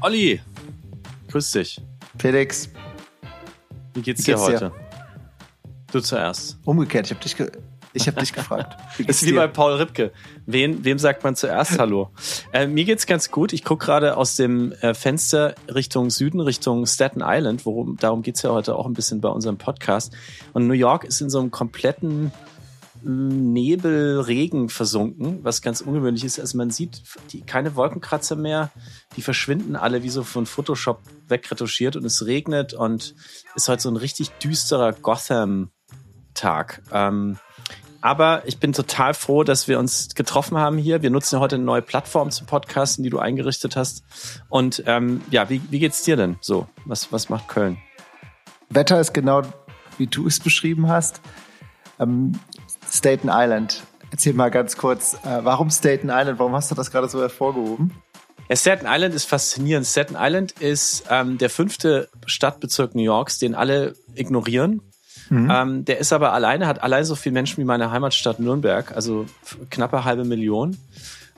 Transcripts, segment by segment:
Olli, grüß dich. Felix. Wie geht's, dir heute? Dir? Du zuerst. Umgekehrt, ich habe dich, ge ich hab dich gefragt. das ist wie dir? bei Paul Ripke. Wen, wem sagt man zuerst Hallo? Äh, mir geht's ganz gut. Ich gucke gerade aus dem äh, Fenster Richtung Süden, Richtung Staten Island. Worum, darum geht's ja heute auch ein bisschen bei unserem Podcast. Und New York ist in so einem kompletten Nebel, Regen versunken, was ganz ungewöhnlich ist. Also man sieht die, keine Wolkenkratzer mehr, die verschwinden alle wie so von Photoshop wegretuschiert und es regnet und ist heute so ein richtig düsterer Gotham-Tag. Ähm, aber ich bin total froh, dass wir uns getroffen haben hier. Wir nutzen ja heute eine neue Plattform zum Podcasten, die du eingerichtet hast. Und ähm, ja, wie, wie geht's dir denn so? Was, was macht Köln? Wetter ist genau, wie du es beschrieben hast. Ähm, Staten Island. Erzähl mal ganz kurz, äh, warum Staten Island? Warum hast du das gerade so hervorgehoben? Ja, Staten Island ist faszinierend. Staten Island ist ähm, der fünfte Stadtbezirk New Yorks, den alle ignorieren. Mhm. Ähm, der ist aber alleine, hat allein so viele Menschen wie meine Heimatstadt Nürnberg, also knappe halbe Million.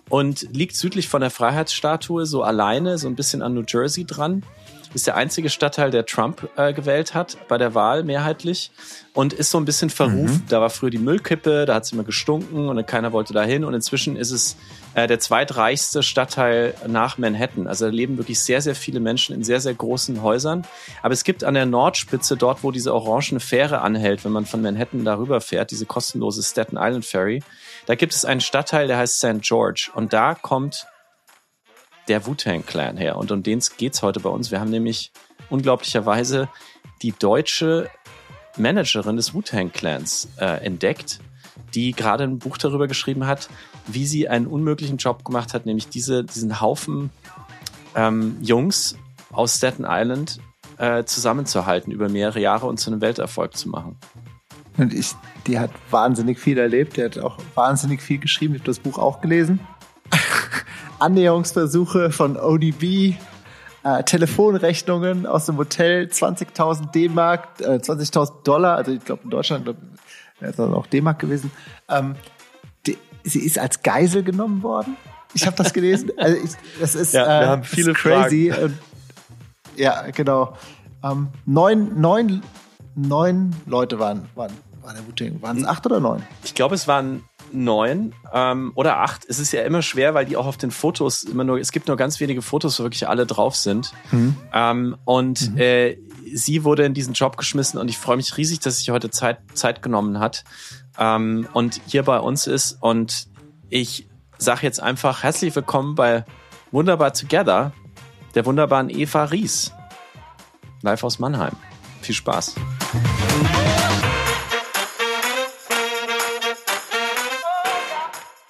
Und liegt südlich von der Freiheitsstatue, so alleine, so ein bisschen an New Jersey dran ist der einzige Stadtteil, der Trump äh, gewählt hat bei der Wahl mehrheitlich und ist so ein bisschen verrufen. Mhm. Da war früher die Müllkippe, da hat es immer gestunken und keiner wollte da hin. Und inzwischen ist es äh, der zweitreichste Stadtteil nach Manhattan. Also da leben wirklich sehr, sehr viele Menschen in sehr, sehr großen Häusern. Aber es gibt an der Nordspitze, dort wo diese orangene Fähre anhält, wenn man von Manhattan darüber fährt, diese kostenlose Staten Island Ferry, da gibt es einen Stadtteil, der heißt St. George. Und da kommt der Wu-Tang Clan her. Und um den geht's heute bei uns. Wir haben nämlich unglaublicherweise die deutsche Managerin des Wu-Tang Clans äh, entdeckt, die gerade ein Buch darüber geschrieben hat, wie sie einen unmöglichen Job gemacht hat, nämlich diese, diesen Haufen ähm, Jungs aus Staten Island äh, zusammenzuhalten über mehrere Jahre und zu einem Welterfolg zu machen. Und ich, die hat wahnsinnig viel erlebt, die hat auch wahnsinnig viel geschrieben, ich habe das Buch auch gelesen. Annäherungsversuche von ODB, äh, Telefonrechnungen aus dem Hotel, 20.000 D-Mark, äh, 20.000 Dollar, also ich glaube in Deutschland glaub, wäre es auch D-Mark gewesen. Ähm, die, sie ist als Geisel genommen worden. Ich habe das gelesen. Also ich, das ist, ja, wir äh, haben viele crazy. Und, ja, genau. Ähm, neun, neun, neun Leute waren, waren, waren der Wu-Tang. Waren es acht oder neun? Ich glaube, es waren neun ähm, oder acht. Es ist ja immer schwer, weil die auch auf den Fotos immer nur, es gibt nur ganz wenige Fotos, wo wirklich alle drauf sind. Mhm. Ähm, und mhm. äh, sie wurde in diesen Job geschmissen und ich freue mich riesig, dass sich heute Zeit, Zeit genommen hat ähm, und hier bei uns ist. Und ich sage jetzt einfach herzlich willkommen bei Wunderbar Together, der wunderbaren Eva Ries. Live aus Mannheim. Viel Spaß.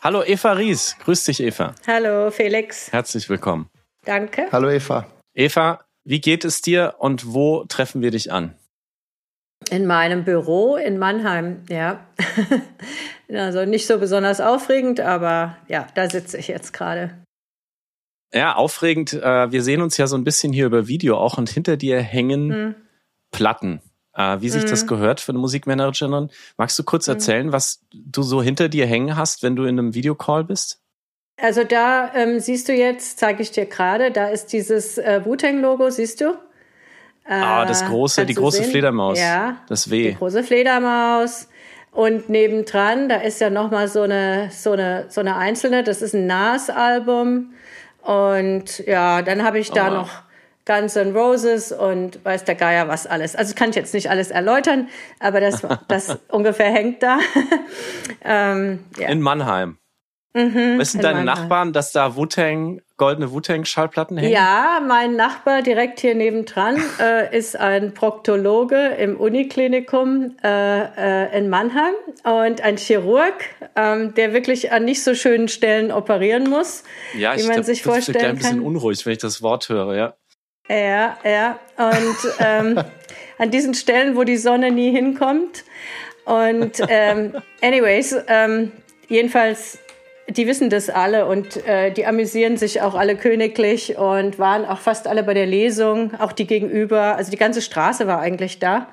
Hallo Eva Ries, grüß dich Eva. Hallo Felix. Herzlich willkommen. Danke. Hallo Eva. Eva, wie geht es dir und wo treffen wir dich an? In meinem Büro in Mannheim, ja. also nicht so besonders aufregend, aber ja, da sitze ich jetzt gerade. Ja, aufregend. Äh, wir sehen uns ja so ein bisschen hier über Video auch und hinter dir hängen hm. Platten wie sich mhm. das gehört für eine Musikmanagerin. Magst du kurz mhm. erzählen, was du so hinter dir hängen hast, wenn du in einem Videocall bist? Also da ähm, siehst du jetzt, zeige ich dir gerade, da ist dieses äh, Wu-Tang-Logo, siehst du? Äh, ah, das große, die große sehen? Fledermaus. Ja. Das W. Die große Fledermaus. Und nebendran, da ist ja nochmal so eine, so eine, so eine einzelne, das ist ein Nas-Album. Und ja, dann habe ich da oh. noch Guns N' Roses und weiß der Geier was alles. Also kann ich jetzt nicht alles erläutern, aber das, das ungefähr hängt da. ähm, ja. In Mannheim. Mhm, Wissen deine Mannheim. Nachbarn, dass da Wu-Tang, goldene Wu-Tang-Schallplatten hängen? Ja, mein Nachbar direkt hier nebendran äh, ist ein Proktologe im Uniklinikum äh, äh, in Mannheim und ein Chirurg, ähm, der wirklich an nicht so schönen Stellen operieren muss, ja, wie man glaub, sich vorstellen kann. Ich bin ein bisschen unruhig, wenn ich das Wort höre, ja. Ja, ja. Und ähm, an diesen Stellen, wo die Sonne nie hinkommt. Und ähm, anyways, ähm, jedenfalls die wissen das alle und äh, die amüsieren sich auch alle königlich und waren auch fast alle bei der Lesung, auch die gegenüber. Also die ganze Straße war eigentlich da,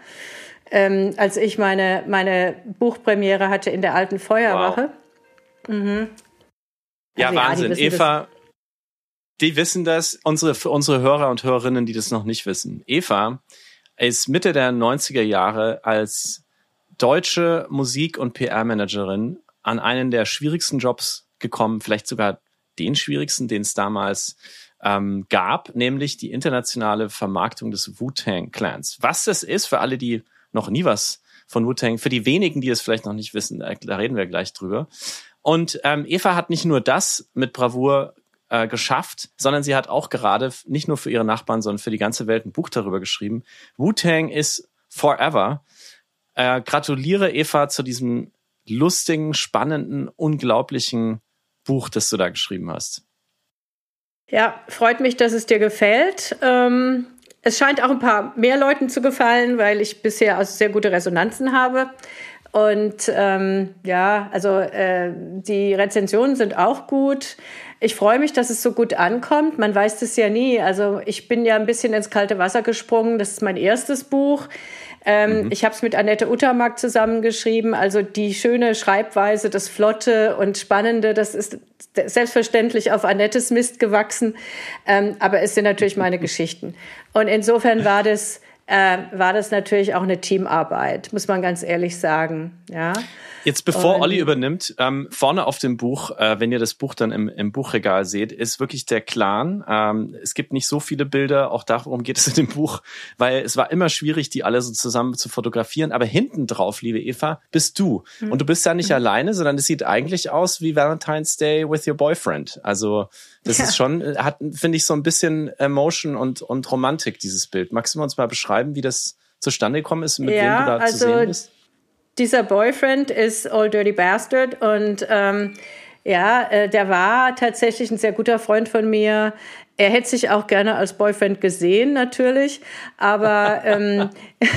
ähm, als ich meine, meine Buchpremiere hatte in der alten Feuerwache. Wow. Mhm. Ja, also, Wahnsinn. Ja, Eva. Die wissen das. Unsere, für unsere Hörer und Hörerinnen, die das noch nicht wissen. Eva ist Mitte der 90er Jahre als deutsche Musik- und PR-Managerin an einen der schwierigsten Jobs gekommen, vielleicht sogar den schwierigsten, den es damals ähm, gab, nämlich die internationale Vermarktung des Wu-Tang Clans. Was das ist für alle, die noch nie was von Wu-Tang, für die wenigen, die es vielleicht noch nicht wissen, da reden wir gleich drüber. Und ähm, Eva hat nicht nur das mit Bravour äh, geschafft, sondern sie hat auch gerade nicht nur für ihre Nachbarn, sondern für die ganze Welt ein Buch darüber geschrieben. Wu-Tang ist forever. Äh, gratuliere Eva zu diesem lustigen, spannenden, unglaublichen Buch, das du da geschrieben hast. Ja, freut mich, dass es dir gefällt. Ähm, es scheint auch ein paar mehr Leuten zu gefallen, weil ich bisher also sehr gute Resonanzen habe. Und ähm, ja, also äh, die Rezensionen sind auch gut. Ich freue mich, dass es so gut ankommt. Man weiß das ja nie. Also ich bin ja ein bisschen ins kalte Wasser gesprungen. Das ist mein erstes Buch. Ähm, mhm. Ich habe es mit Annette Uttermark zusammengeschrieben. Also die schöne Schreibweise, das Flotte und Spannende, das ist selbstverständlich auf Annettes Mist gewachsen. Ähm, aber es sind natürlich meine Geschichten. Und insofern war das äh, war das natürlich auch eine Teamarbeit, muss man ganz ehrlich sagen. Ja. Jetzt bevor und, Olli übernimmt, ähm, vorne auf dem Buch, äh, wenn ihr das Buch dann im, im Buchregal seht, ist wirklich der Clan. Ähm, es gibt nicht so viele Bilder, auch darum geht es in dem Buch, weil es war immer schwierig, die alle so zusammen zu fotografieren. Aber hinten drauf, liebe Eva, bist du. Mhm. Und du bist ja nicht mhm. alleine, sondern es sieht eigentlich aus wie Valentine's Day with your boyfriend. Also das ja. ist schon, äh, hat, finde ich, so ein bisschen Emotion und, und Romantik, dieses Bild. Magst du uns mal beschreiben, wie das zustande gekommen ist, mit ja, wem du da also, zu sehen bist? dieser Boyfriend ist Old Dirty Bastard und ähm, ja, äh, der war tatsächlich ein sehr guter Freund von mir. Er hätte sich auch gerne als Boyfriend gesehen, natürlich, aber ähm,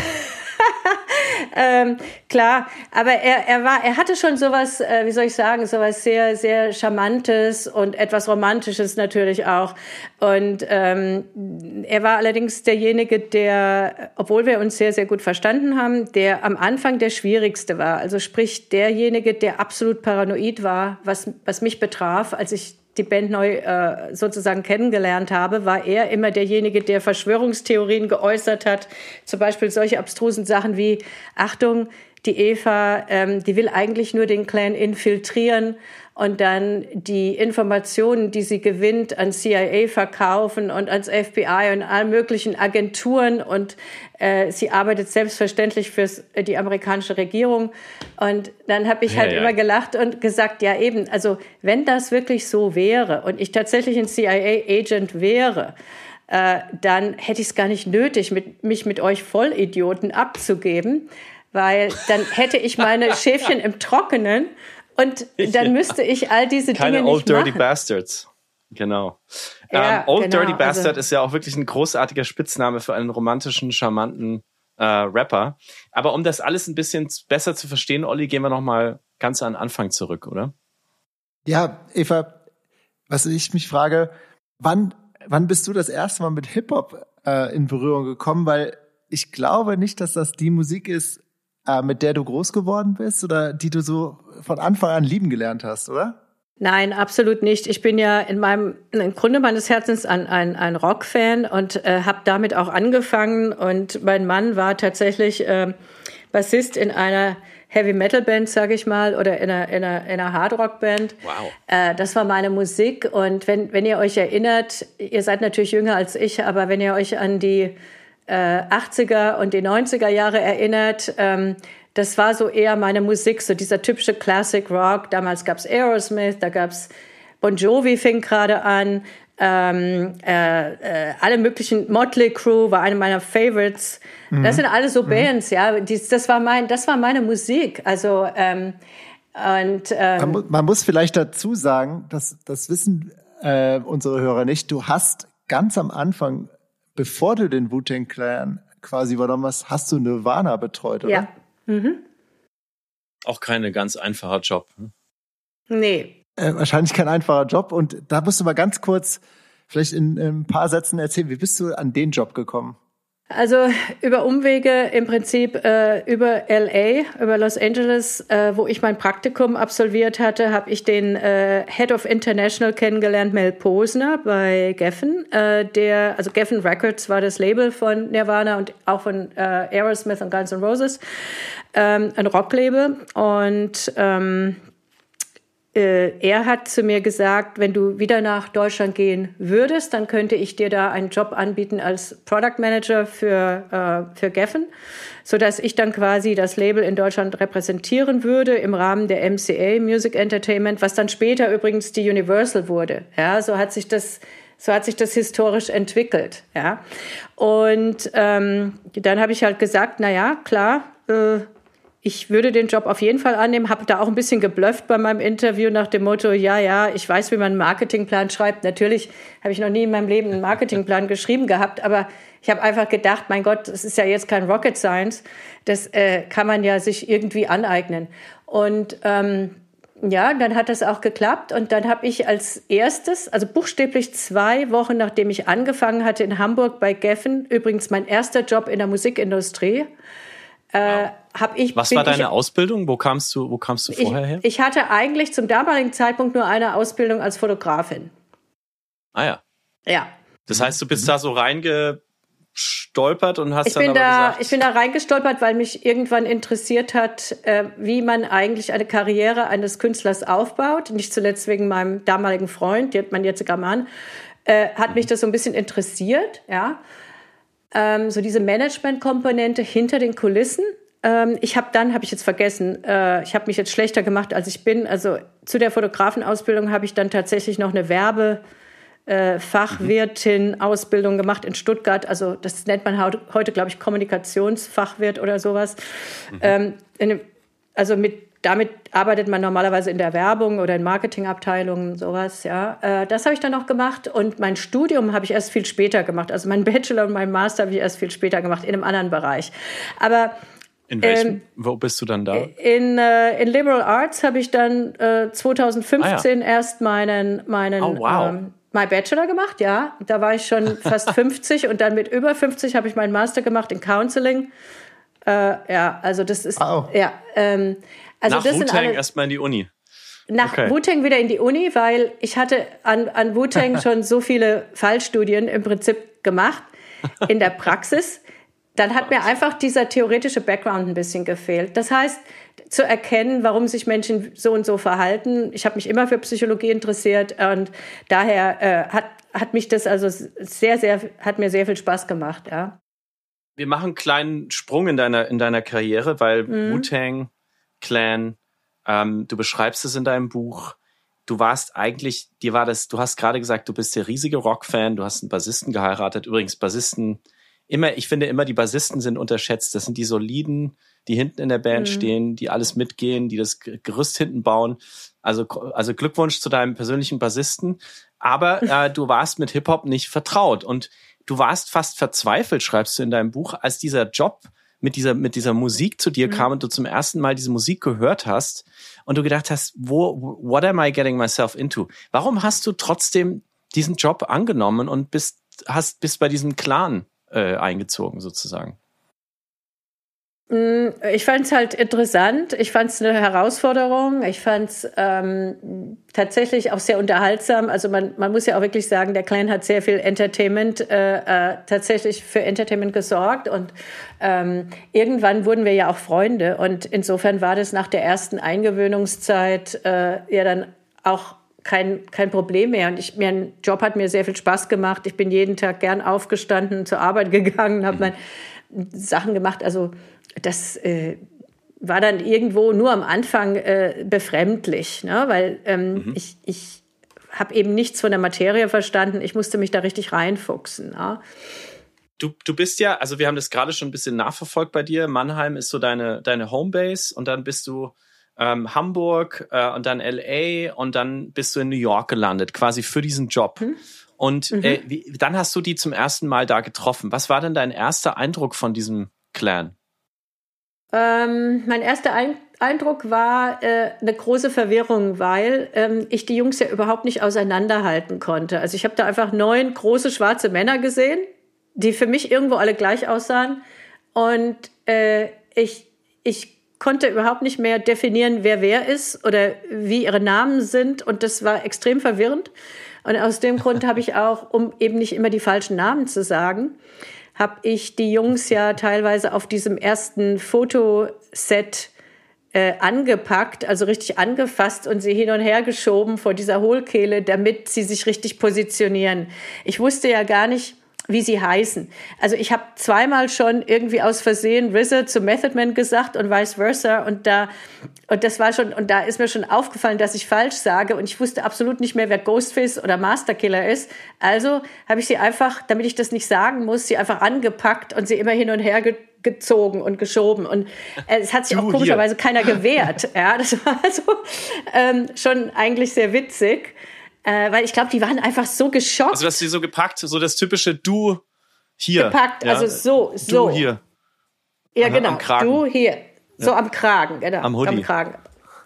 ähm, klar, aber er, er war, er hatte schon sowas, äh, wie soll ich sagen, sowas sehr, sehr Charmantes und etwas Romantisches natürlich auch. Und ähm, er war allerdings derjenige, der, obwohl wir uns sehr, sehr gut verstanden haben, der am Anfang der schwierigste war. Also sprich derjenige, der absolut paranoid war, was, was mich betraf, als ich die Band neu äh, sozusagen kennengelernt habe, war er immer derjenige, der Verschwörungstheorien geäußert hat. Zum Beispiel solche abstrusen Sachen wie, Achtung, die Eva, ähm, die will eigentlich nur den Clan infiltrieren und dann die Informationen, die sie gewinnt, an CIA verkaufen und ans FBI und allen möglichen Agenturen und äh, sie arbeitet selbstverständlich für äh, die amerikanische Regierung. Und dann habe ich halt ja, ja. immer gelacht und gesagt, ja eben, also wenn das wirklich so wäre und ich tatsächlich ein CIA-Agent wäre, äh, dann hätte ich es gar nicht nötig, mit, mich mit euch Vollidioten abzugeben, weil dann hätte ich meine Schäfchen im Trockenen und dann müsste ich all diese Keine Dinge nicht Old Dirty Bastards. Genau. Ja, ähm, Old genau, Dirty also Bastard also, ist ja auch wirklich ein großartiger Spitzname für einen romantischen, charmanten äh, Rapper. Aber um das alles ein bisschen besser zu verstehen, Olli, gehen wir noch mal ganz an den Anfang zurück, oder? Ja, Eva, was ich mich frage, wann, wann bist du das erste Mal mit Hip-Hop äh, in Berührung gekommen? Weil ich glaube nicht, dass das die Musik ist, äh, mit der du groß geworden bist oder die du so von Anfang an lieben gelernt hast, oder? Nein, absolut nicht. Ich bin ja in meinem im Grunde meines Herzens ein, ein, ein Rock-Fan und äh, habe damit auch angefangen. Und mein Mann war tatsächlich äh, Bassist in einer Heavy Metal Band, sage ich mal, oder in einer, in einer, in einer Hard Rock Band. Wow. Äh, das war meine Musik. Und wenn, wenn ihr euch erinnert, ihr seid natürlich jünger als ich, aber wenn ihr euch an die äh, 80er und die 90er Jahre erinnert, ähm, das war so eher meine Musik, so dieser typische Classic Rock. Damals gab's Aerosmith, da gab's Bon Jovi fing gerade an, ähm, äh, äh, alle möglichen Motley Crew war eine meiner Favorites. Mhm. Das sind alle so mhm. Bands, ja. Dies, das war mein, das war meine Musik. Also ähm, und ähm, man, man, muss vielleicht dazu sagen, dass das wissen äh, unsere Hörer nicht. Du hast ganz am Anfang, bevor du den Wu-Tang Clan quasi übernommen hast, hast du Nirvana betreut, oder? Ja, Mhm. Auch keine ganz einfacher Job. Hm? Nee, Äh, wahrscheinlich kein einfacher Job. Und da musst du mal ganz kurz vielleicht in, in ein paar Sätzen erzählen, wie bist du an den Job gekommen? Also über Umwege im Prinzip äh, über LA, über Los Angeles, äh, wo ich mein Praktikum absolviert hatte, habe ich den äh, Head of International kennengelernt, Mel Posner bei Geffen. Äh, der, also Geffen Records war das Label von Nirvana und auch von äh, Aerosmith und Guns N' Roses, ähm, ein Rocklabel. Und ähm, äh, er hat zu mir gesagt, wenn du wieder nach Deutschland gehen würdest, dann könnte ich dir da einen Job anbieten als Product Manager für, äh, für Geffen, so dass ich dann quasi das Label in Deutschland repräsentieren würde im Rahmen der MCA Music Entertainment, was dann später übrigens die Universal wurde. Ja, so hat sich das so hat sich das historisch entwickelt. Ja, und ähm, dann habe ich halt gesagt, na ja, klar. Äh, ich würde den Job auf jeden Fall annehmen, habe da auch ein bisschen geblufft bei meinem Interview nach dem Motto, ja, ja, ich weiß, wie man einen Marketingplan schreibt. Natürlich habe ich noch nie in meinem Leben einen Marketingplan geschrieben gehabt, aber ich habe einfach gedacht, mein Gott, das ist ja jetzt kein Rocket Science, das äh, kann man ja sich irgendwie aneignen. Und ähm, ja, dann hat das auch geklappt und dann habe ich als erstes, also buchstäblich zwei Wochen nachdem ich angefangen hatte in Hamburg bei Geffen, übrigens mein erster Job in der Musikindustrie, äh, hab ich, Was war deine ich, Ausbildung? Wo kamst du, wo kamst du vorher ich, her? Ich hatte eigentlich zum damaligen Zeitpunkt nur eine Ausbildung als Fotografin. Ah ja. Ja. Das heißt, du bist da so reingestolpert und hast ich dann bin da, gesagt, Ich bin da reingestolpert, weil mich irgendwann interessiert hat, äh, wie man eigentlich eine Karriere eines Künstlers aufbaut. Nicht zuletzt wegen meinem damaligen Freund, mein jetziger Mann, äh, hat mich das so ein bisschen interessiert, ja ähm, so diese Management-Komponente hinter den Kulissen. Ähm, ich habe dann, habe ich jetzt vergessen, äh, ich habe mich jetzt schlechter gemacht, als ich bin. Also zu der Fotografenausbildung habe ich dann tatsächlich noch eine Werbe- äh, Fachwirtin Ausbildung gemacht in Stuttgart. Also das nennt man heute, glaube ich, Kommunikationsfachwirt oder sowas. Mhm. Ähm, in, also mit damit arbeitet man normalerweise in der Werbung oder in Marketingabteilungen, sowas, ja. Äh, das habe ich dann noch gemacht und mein Studium habe ich erst viel später gemacht. Also mein Bachelor und mein Master habe ich erst viel später gemacht, in einem anderen Bereich. Aber in welchem? Ähm, Wo bist du dann da? In, äh, in Liberal Arts habe ich dann äh, 2015 ah, ja. erst meinen, meinen oh, wow. ähm, mein Bachelor gemacht, ja. Da war ich schon fast 50 und dann mit über 50 habe ich meinen Master gemacht in Counseling. Äh, ja, also das ist, wow. ja, ähm, also Nach das Wu-Tang erstmal in die Uni. Nach okay. Wu-Tang wieder in die Uni, weil ich hatte an, an Wu-Tang schon so viele Fallstudien im Prinzip gemacht in der Praxis. Dann hat mir einfach dieser theoretische Background ein bisschen gefehlt. Das heißt, zu erkennen, warum sich Menschen so und so verhalten. Ich habe mich immer für Psychologie interessiert und daher äh, hat, hat mich das also sehr, sehr, hat mir sehr viel Spaß gemacht, ja. Wir machen einen kleinen Sprung in deiner, in deiner Karriere, weil mhm. Wu-Tang Clan. Ähm, du beschreibst es in deinem Buch. Du warst eigentlich, dir war das, du hast gerade gesagt, du bist der riesige Rockfan, du hast einen Bassisten geheiratet. Übrigens, Bassisten, immer, ich finde immer, die Bassisten sind unterschätzt. Das sind die soliden, die hinten in der Band mhm. stehen, die alles mitgehen, die das Gerüst hinten bauen. Also, also Glückwunsch zu deinem persönlichen Bassisten. Aber äh, du warst mit Hip-Hop nicht vertraut und du warst fast verzweifelt, schreibst du in deinem Buch, als dieser Job mit dieser, mit dieser Musik zu dir mhm. kam und du zum ersten Mal diese Musik gehört hast und du gedacht hast, wo, what am I getting myself into? Warum hast du trotzdem diesen Job angenommen und bist, hast, bist bei diesem Clan äh, eingezogen sozusagen? Mm, ich fand es halt interessant. Ich fand es eine Herausforderung. Ich fand es ähm, tatsächlich auch sehr unterhaltsam. Also man, man muss ja auch wirklich sagen, der Clan hat sehr viel Entertainment, äh, äh, tatsächlich für Entertainment gesorgt. Und ähm, irgendwann wurden wir ja auch Freunde. Und insofern war das nach der ersten Eingewöhnungszeit äh, ja dann auch kein, kein Problem mehr. Und ich, mein Job hat mir sehr viel Spaß gemacht. Ich bin jeden Tag gern aufgestanden, zur Arbeit gegangen, habe mhm. mein Sachen gemacht. Also das äh, war dann irgendwo nur am Anfang äh, befremdlich, ne? weil ähm, mhm. ich, ich habe eben nichts von der Materie verstanden. Ich musste mich da richtig reinfuchsen. Ne? Du, du bist ja, also wir haben das gerade schon ein bisschen nachverfolgt bei dir. Mannheim ist so deine, deine Homebase und dann bist du ähm, Hamburg äh, und dann LA und dann bist du in New York gelandet, quasi für diesen Job. Mhm. Und mhm. Äh, wie, dann hast du die zum ersten Mal da getroffen. Was war denn dein erster Eindruck von diesem Clan? Ähm, mein erster Ein Eindruck war äh, eine große Verwirrung, weil ähm, ich die Jungs ja überhaupt nicht auseinanderhalten konnte. Also ich habe da einfach neun große schwarze Männer gesehen, die für mich irgendwo alle gleich aussahen. Und äh, ich, ich konnte überhaupt nicht mehr definieren, wer wer ist oder wie ihre Namen sind. Und das war extrem verwirrend. Und aus dem Grund habe ich auch, um eben nicht immer die falschen Namen zu sagen, habe ich die Jungs ja teilweise auf diesem ersten Fotoset äh, angepackt, also richtig angefasst und sie hin und her geschoben vor dieser Hohlkehle, damit sie sich richtig positionieren. Ich wusste ja gar nicht, wie sie heißen. Also ich habe zweimal schon irgendwie aus Versehen RZA zu Method Man gesagt und vice versa und da und das war schon und da ist mir schon aufgefallen, dass ich falsch sage und ich wusste absolut nicht mehr, wer Ghostface oder Masterkiller ist. Also habe ich sie einfach, damit ich das nicht sagen muss, sie einfach angepackt und sie immer hin und her ge gezogen und geschoben und äh, es hat sich du auch komischerweise hier. keiner gewehrt. ja, das war also ähm, schon eigentlich sehr witzig. Äh, weil ich glaube, die waren einfach so geschockt. Also, dass sie so gepackt, so das typische Du hier. Gepackt, ja. also so, so. Du hier. Ja, Aha, genau. Du hier. So ja. am Kragen, genau. Am Hoodie. Am Kragen.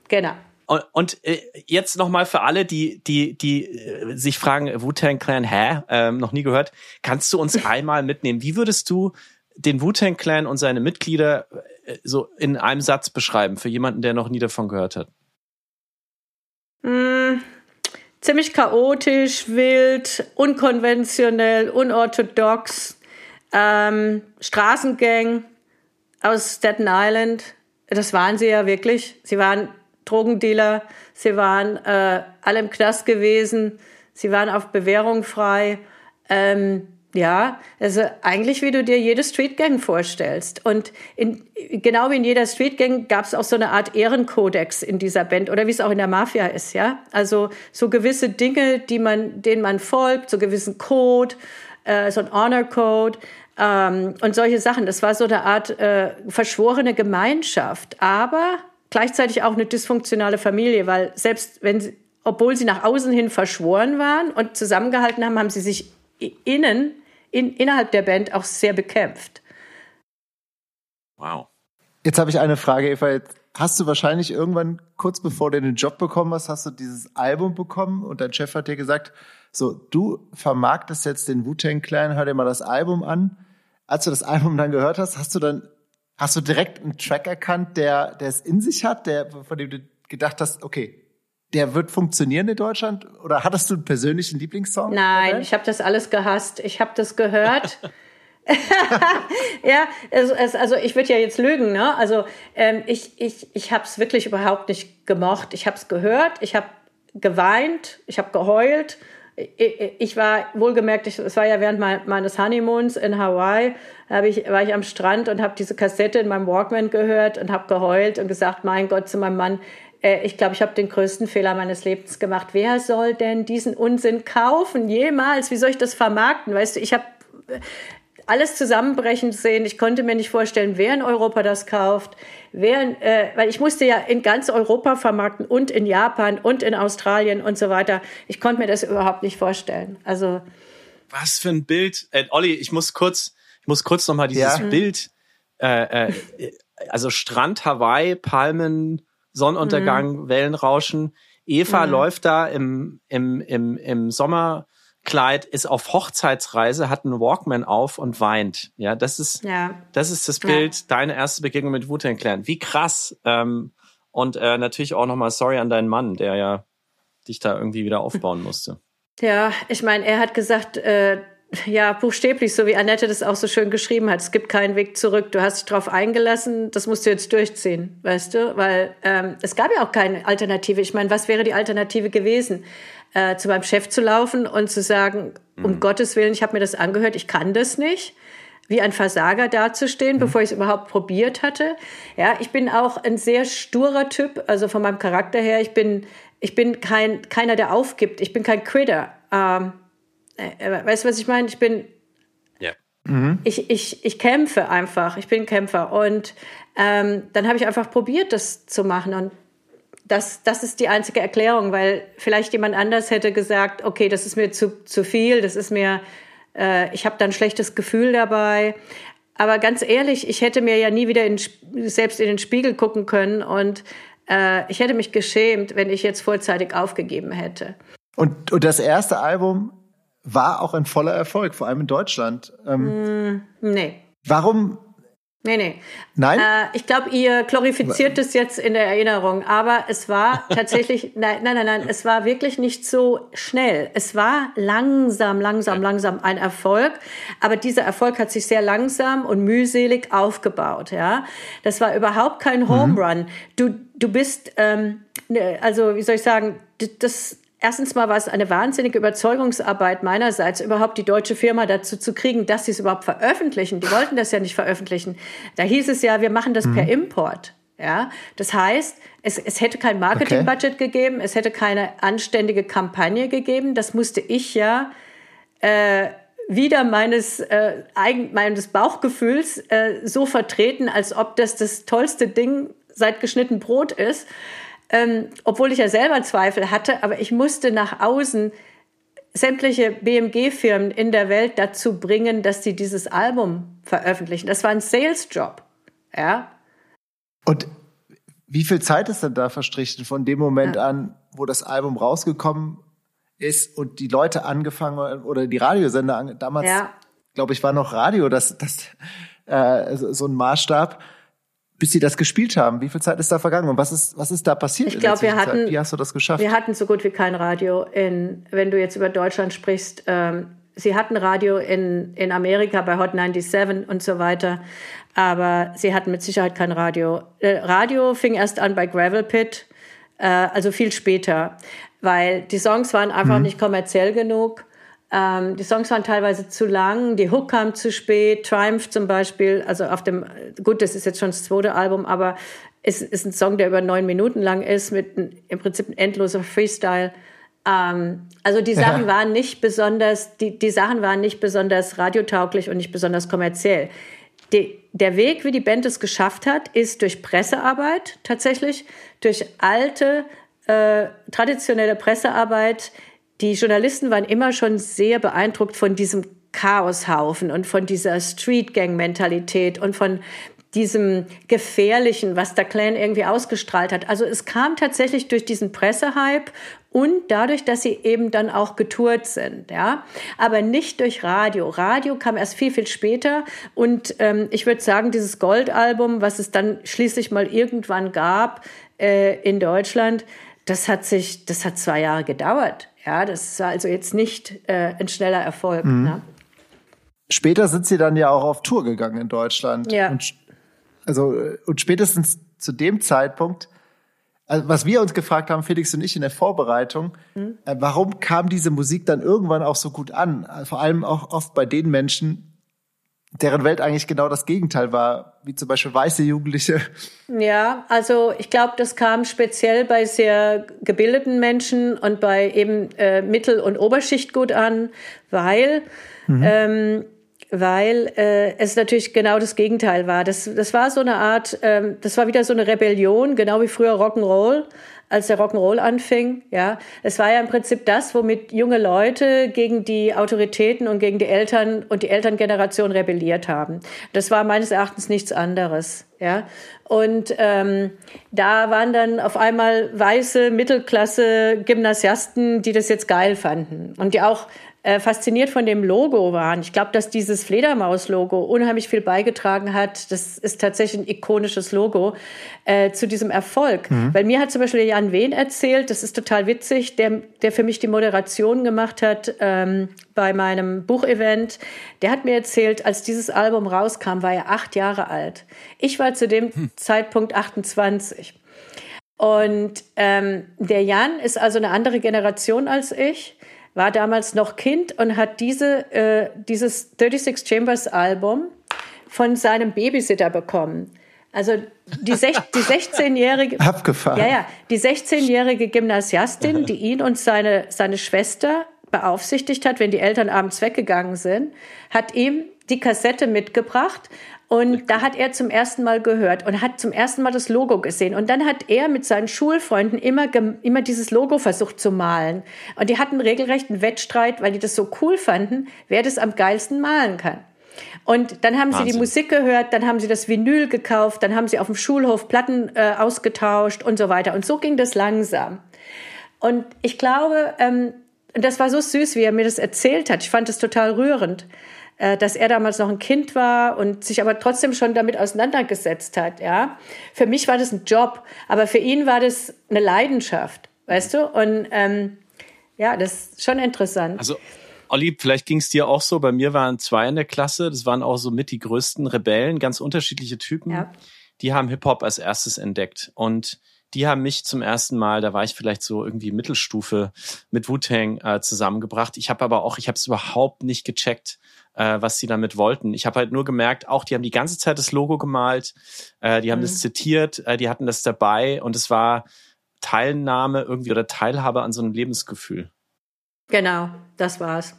Genau. Und, und äh, jetzt nochmal für alle, die, die, die äh, sich fragen, Wu-Tang Clan, hä? Ähm, noch nie gehört. Kannst du uns einmal mitnehmen? Wie würdest du den Wu-Tang Clan und seine Mitglieder äh, so in einem Satz beschreiben für jemanden, der noch nie davon gehört hat? Mm, ziemlich chaotisch, wild, unkonventionell, unorthodox. Ähm, Straßengang aus Staten Island. Das waren sie ja wirklich. Sie waren Drogendealer. Sie waren äh, alle im Knast gewesen. Sie waren auf Bewährung frei. Ähm, ja, also eigentlich wie du dir jede Streetgang vorstellst. Und in, genau wie in jeder Streetgang gab es auch so eine Art Ehrenkodex in dieser Band oder wie es auch in der Mafia ist, ja. Also so gewisse Dinge, die man, denen man folgt, so gewissen Code, äh, so ein Honor Code ähm, und solche Sachen. Das war so eine Art äh, verschworene Gemeinschaft, aber gleichzeitig auch eine dysfunktionale Familie, weil selbst wenn sie, obwohl sie nach außen hin verschworen waren und zusammengehalten haben, haben sie sich innen in, innerhalb der Band auch sehr bekämpft. Wow. Jetzt habe ich eine Frage, Eva. Jetzt hast du wahrscheinlich irgendwann kurz bevor du den Job bekommen hast, hast du dieses Album bekommen und dein Chef hat dir gesagt, so, du vermarktest jetzt den Wu-Tang Clan, hör dir mal das Album an. Als du das Album dann gehört hast, hast du dann, hast du direkt einen Track erkannt, der, der es in sich hat, der, von dem du gedacht hast, okay, der wird funktionieren in Deutschland? Oder hattest du einen persönlichen Lieblingssong? Nein, ich habe das alles gehasst. Ich habe das gehört. ja, also, also ich würde ja jetzt lügen, ne? Also ähm, ich, ich, ich habe es wirklich überhaupt nicht gemocht. Ich habe es gehört, ich habe geweint, ich habe geheult. Ich war wohlgemerkt, es war ja während meines Honeymoons in Hawaii, ich, war ich am Strand und habe diese Kassette in meinem Walkman gehört und habe geheult und gesagt, mein Gott, zu meinem Mann, ich glaube, ich habe den größten Fehler meines Lebens gemacht. Wer soll denn diesen Unsinn kaufen? Jemals? Wie soll ich das vermarkten? Weißt du, ich habe äh, alles zusammenbrechen sehen. Ich konnte mir nicht vorstellen, wer in Europa das kauft. Wer, äh, weil ich musste ja in ganz Europa vermarkten und in Japan und in Australien und so weiter. Ich konnte mir das überhaupt nicht vorstellen. Also was für ein Bild, äh, Olli. Ich muss kurz, ich muss kurz noch mal dieses ja. Bild. Äh, äh, also Strand, Hawaii, Palmen, Sonnenuntergang, mhm. Wellenrauschen. Eva mhm. läuft da im, im, im, im Sommerkleid, ist auf Hochzeitsreise, hat einen Walkman auf und weint. Ja, das ist, ja. das ist das Bild, ja. deine erste Begegnung mit Wu-Tang Clan. Wie krass. Ähm, und äh, natürlich auch nochmal sorry an deinen Mann, der ja dich da irgendwie wieder aufbauen musste. Ja, ich meine, er hat gesagt, äh, ja, buchstäblich, so wie Annette das auch so schön geschrieben hat. Es gibt keinen Weg zurück. Du hast dich darauf eingelassen, das musst du jetzt durchziehen, weißt du? Weil ähm, es gab ja auch keine Alternative. Ich meine, was wäre die Alternative gewesen? Äh, zu meinem Chef zu laufen und zu sagen, mhm. um Gottes Willen, ich habe mir das angehört, ich kann das nicht wie ein Versager dazustehen, mhm. bevor ich es überhaupt probiert hatte. Ja, ich bin auch ein sehr sturer Typ, also von meinem Charakter her. Ich bin, ich bin kein, keiner, der aufgibt. Ich bin kein Quitter. Ähm, äh, äh, weißt du, was ich meine? Ich bin. Ja. Mhm. Ich, ich, ich kämpfe einfach. Ich bin Kämpfer. Und ähm, dann habe ich einfach probiert, das zu machen. Und das, das ist die einzige Erklärung, weil vielleicht jemand anders hätte gesagt, okay, das ist mir zu, zu viel, das ist mir, äh, ich habe da ein schlechtes Gefühl dabei. aber ganz ehrlich, ich hätte mir ja nie wieder in, selbst in den Spiegel gucken können und äh, ich hätte mich geschämt, wenn ich jetzt vorzeitig aufgegeben hätte. Und, und das erste Album war auch ein voller Erfolg, vor allem in Deutschland. Ähm, mm, nee. Warum Nee, nee. Nein? Äh, ich glaube, ihr glorifiziert es jetzt in der Erinnerung, aber es war tatsächlich, nein, nein, nein, nein, es war wirklich nicht so schnell. Es war langsam, langsam, langsam ein Erfolg, aber dieser Erfolg hat sich sehr langsam und mühselig aufgebaut, ja. Das war überhaupt kein mhm. Home Run. Du, du bist, ähm, ne, also, wie soll ich sagen, das, Erstens mal war es eine wahnsinnige Überzeugungsarbeit meinerseits, überhaupt die deutsche Firma dazu zu kriegen, dass sie es überhaupt veröffentlichen. Die wollten das ja nicht veröffentlichen. Da hieß es ja, wir machen das mhm. per Import. Ja, das heißt, es, es hätte kein Marketingbudget okay. gegeben, es hätte keine anständige Kampagne gegeben. Das musste ich ja äh, wieder meines äh, eigen, meines Bauchgefühls äh, so vertreten, als ob das das tollste Ding seit geschnitten Brot ist ähm, obwohl ich ja selber Zweifel hatte, aber ich musste nach außen sämtliche BMG-Firmen in der Welt dazu bringen, dass sie dieses Album veröffentlichen. Das war ein Sales-Job. Ja. Und wie viel Zeit ist denn da verstrichen von dem Moment ja. an, wo das Album rausgekommen ist und die Leute angefangen oder die Radiosender damals, ja. glaube ich, war noch Radio, das, das äh, so ein Maßstab bis sie das gespielt haben? Wie viel Zeit ist da vergangen und was ist, was ist da passiert? Ich glaube, wir hatten, wie hast du das geschafft? Wir hatten so gut wie kein Radio in, wenn du jetzt über Deutschland sprichst. Ähm, sie hatten Radio in, in Amerika bei Hot 97 und so weiter, aber sie hatten mit Sicherheit kein Radio. Äh, Radio fing erst an bei Gravel Pit, äh, also viel später, weil die Songs waren einfach mhm. nicht kommerziell genug. Ähm, die Songs waren teilweise zu lang, die Hook kam zu spät, Triumph zum Beispiel, also auf dem, gut, das ist jetzt schon das zweite Album, aber es ist ein Song, der über neun Minuten lang ist, mit ein, im Prinzip ein endloser Freestyle. Ähm, also die Sachen ja. waren nicht besonders, die, die Sachen waren nicht besonders radiotauglich und nicht besonders kommerziell. Die, der Weg, wie die Band es geschafft hat, ist durch Pressearbeit tatsächlich, durch alte, äh, traditionelle Pressearbeit, die Journalisten waren immer schon sehr beeindruckt von diesem Chaoshaufen und von dieser Street-Gang-Mentalität und von diesem Gefährlichen, was der Clan irgendwie ausgestrahlt hat. Also es kam tatsächlich durch diesen Pressehype und dadurch, dass sie eben dann auch getourt sind, ja, aber nicht durch Radio. Radio kam erst viel viel später und ähm, ich würde sagen, dieses Goldalbum, was es dann schließlich mal irgendwann gab äh, in Deutschland, das hat sich, das hat zwei Jahre gedauert. Ja, das war also jetzt nicht äh, ein schneller Erfolg. Mhm. Ne? Später sind sie dann ja auch auf Tour gegangen in Deutschland. Ja. Und, also, und spätestens zu dem Zeitpunkt, also was wir uns gefragt haben, Felix und ich in der Vorbereitung, mhm. äh, warum kam diese Musik dann irgendwann auch so gut an? Vor allem auch oft bei den Menschen, deren Welt eigentlich genau das Gegenteil war, wie zum Beispiel weiße Jugendliche. Ja, also ich glaube, das kam speziell bei sehr gebildeten Menschen und bei eben äh, Mittel- und Oberschicht gut an, weil mhm. ähm, weil äh, es natürlich genau das Gegenteil war. Das, das war so eine Art, ähm, das war wieder so eine Rebellion, genau wie früher Rock'n'Roll als der Rock'n'Roll anfing. Ja, es war ja im Prinzip das, womit junge Leute gegen die Autoritäten und gegen die Eltern und die Elterngeneration rebelliert haben. Das war meines Erachtens nichts anderes. Ja, und ähm, da waren dann auf einmal weiße Mittelklasse Gymnasiasten, die das jetzt geil fanden und die auch äh, fasziniert von dem Logo waren. Ich glaube, dass dieses Fledermaus-Logo unheimlich viel beigetragen hat. Das ist tatsächlich ein ikonisches Logo äh, zu diesem Erfolg. Mhm. Weil mir hat zum Beispiel Jan Wehn erzählt, das ist total witzig, der, der für mich die Moderation gemacht hat ähm, bei meinem Buchevent. Der hat mir erzählt, als dieses Album rauskam, war er acht Jahre alt. Ich war zu dem hm. Zeitpunkt 28. Und ähm, der Jan ist also eine andere Generation als ich war damals noch Kind und hat diese, äh, dieses 36 Chambers Album von seinem Babysitter bekommen. Also die, die 16-jährige Abgefahren. Ja, ja, die 16-jährige Gymnasiastin, die ihn und seine, seine Schwester beaufsichtigt hat, wenn die Eltern abends weggegangen sind, hat ihm die Kassette mitgebracht und da hat er zum ersten Mal gehört und hat zum ersten Mal das Logo gesehen. Und dann hat er mit seinen Schulfreunden immer, immer dieses Logo versucht zu malen. Und die hatten regelrecht einen Wettstreit, weil die das so cool fanden, wer das am geilsten malen kann. Und dann haben Wahnsinn. sie die Musik gehört, dann haben sie das Vinyl gekauft, dann haben sie auf dem Schulhof Platten äh, ausgetauscht und so weiter. Und so ging das langsam. Und ich glaube, ähm, das war so süß, wie er mir das erzählt hat. Ich fand es total rührend, dass er damals noch ein Kind war und sich aber trotzdem schon damit auseinandergesetzt hat. Ja, für mich war das ein Job, aber für ihn war das eine Leidenschaft, weißt du? Und ähm, ja, das ist schon interessant. Also Olli, vielleicht ging es dir auch so. Bei mir waren zwei in der Klasse. Das waren auch so mit die größten Rebellen, ganz unterschiedliche Typen. Ja. Die haben Hip Hop als erstes entdeckt und die haben mich zum ersten Mal, da war ich vielleicht so irgendwie Mittelstufe mit Wu-Tang äh, zusammengebracht. Ich habe aber auch, ich habe es überhaupt nicht gecheckt, äh, was sie damit wollten. Ich habe halt nur gemerkt, auch die haben die ganze Zeit das Logo gemalt, äh, die haben mhm. das zitiert, äh, die hatten das dabei und es war Teilnahme irgendwie oder Teilhabe an so einem Lebensgefühl. Genau, das war's.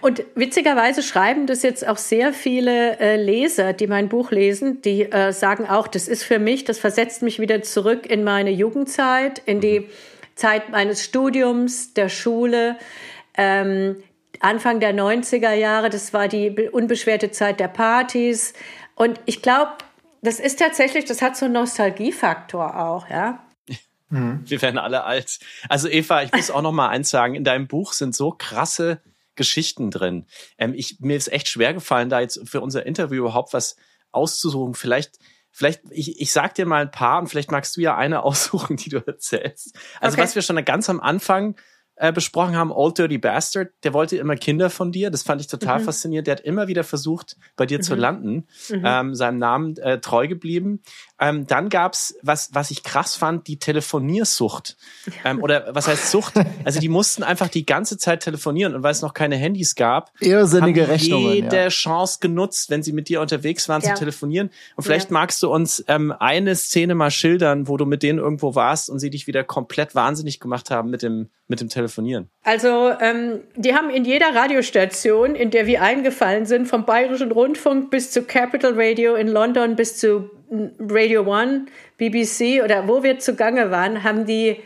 Und witzigerweise schreiben das jetzt auch sehr viele äh, Leser, die mein Buch lesen, die äh, sagen auch, das ist für mich, das versetzt mich wieder zurück in meine Jugendzeit, in die mhm. Zeit meines Studiums, der Schule. Ähm, Anfang der 90er Jahre, das war die unbeschwerte Zeit der Partys. Und ich glaube, das ist tatsächlich, das hat so einen Nostalgiefaktor auch, ja. Mhm. Wir werden alle alt. Also Eva, ich muss auch noch mal eins sagen, in deinem Buch sind so krasse Geschichten drin. Ähm, ich, mir ist echt schwer gefallen, da jetzt für unser Interview überhaupt was auszusuchen. Vielleicht, vielleicht, ich, ich sag dir mal ein paar und vielleicht magst du ja eine aussuchen, die du erzählst. Also okay. was wir schon ganz am Anfang äh, besprochen haben, Old Dirty Bastard, der wollte immer Kinder von dir. Das fand ich total mhm. faszinierend. Der hat immer wieder versucht, bei dir mhm. zu landen, mhm. ähm, seinem Namen äh, treu geblieben. Ähm, dann gab's was, was ich krass fand, die Telefoniersucht. Ähm, oder was heißt Sucht? Also die mussten einfach die ganze Zeit telefonieren und weil es noch keine Handys gab, Irrsinnige haben Rechnungen, jede ja. Chance genutzt, wenn sie mit dir unterwegs waren, ja. zu telefonieren. Und vielleicht ja. magst du uns ähm, eine Szene mal schildern, wo du mit denen irgendwo warst und sie dich wieder komplett wahnsinnig gemacht haben mit dem, mit dem Telefonieren. Also ähm, die haben in jeder Radiostation, in der wir eingefallen sind, vom Bayerischen Rundfunk bis zu Capital Radio in London bis zu Radio One, BBC oder wo wir zugange waren, haben die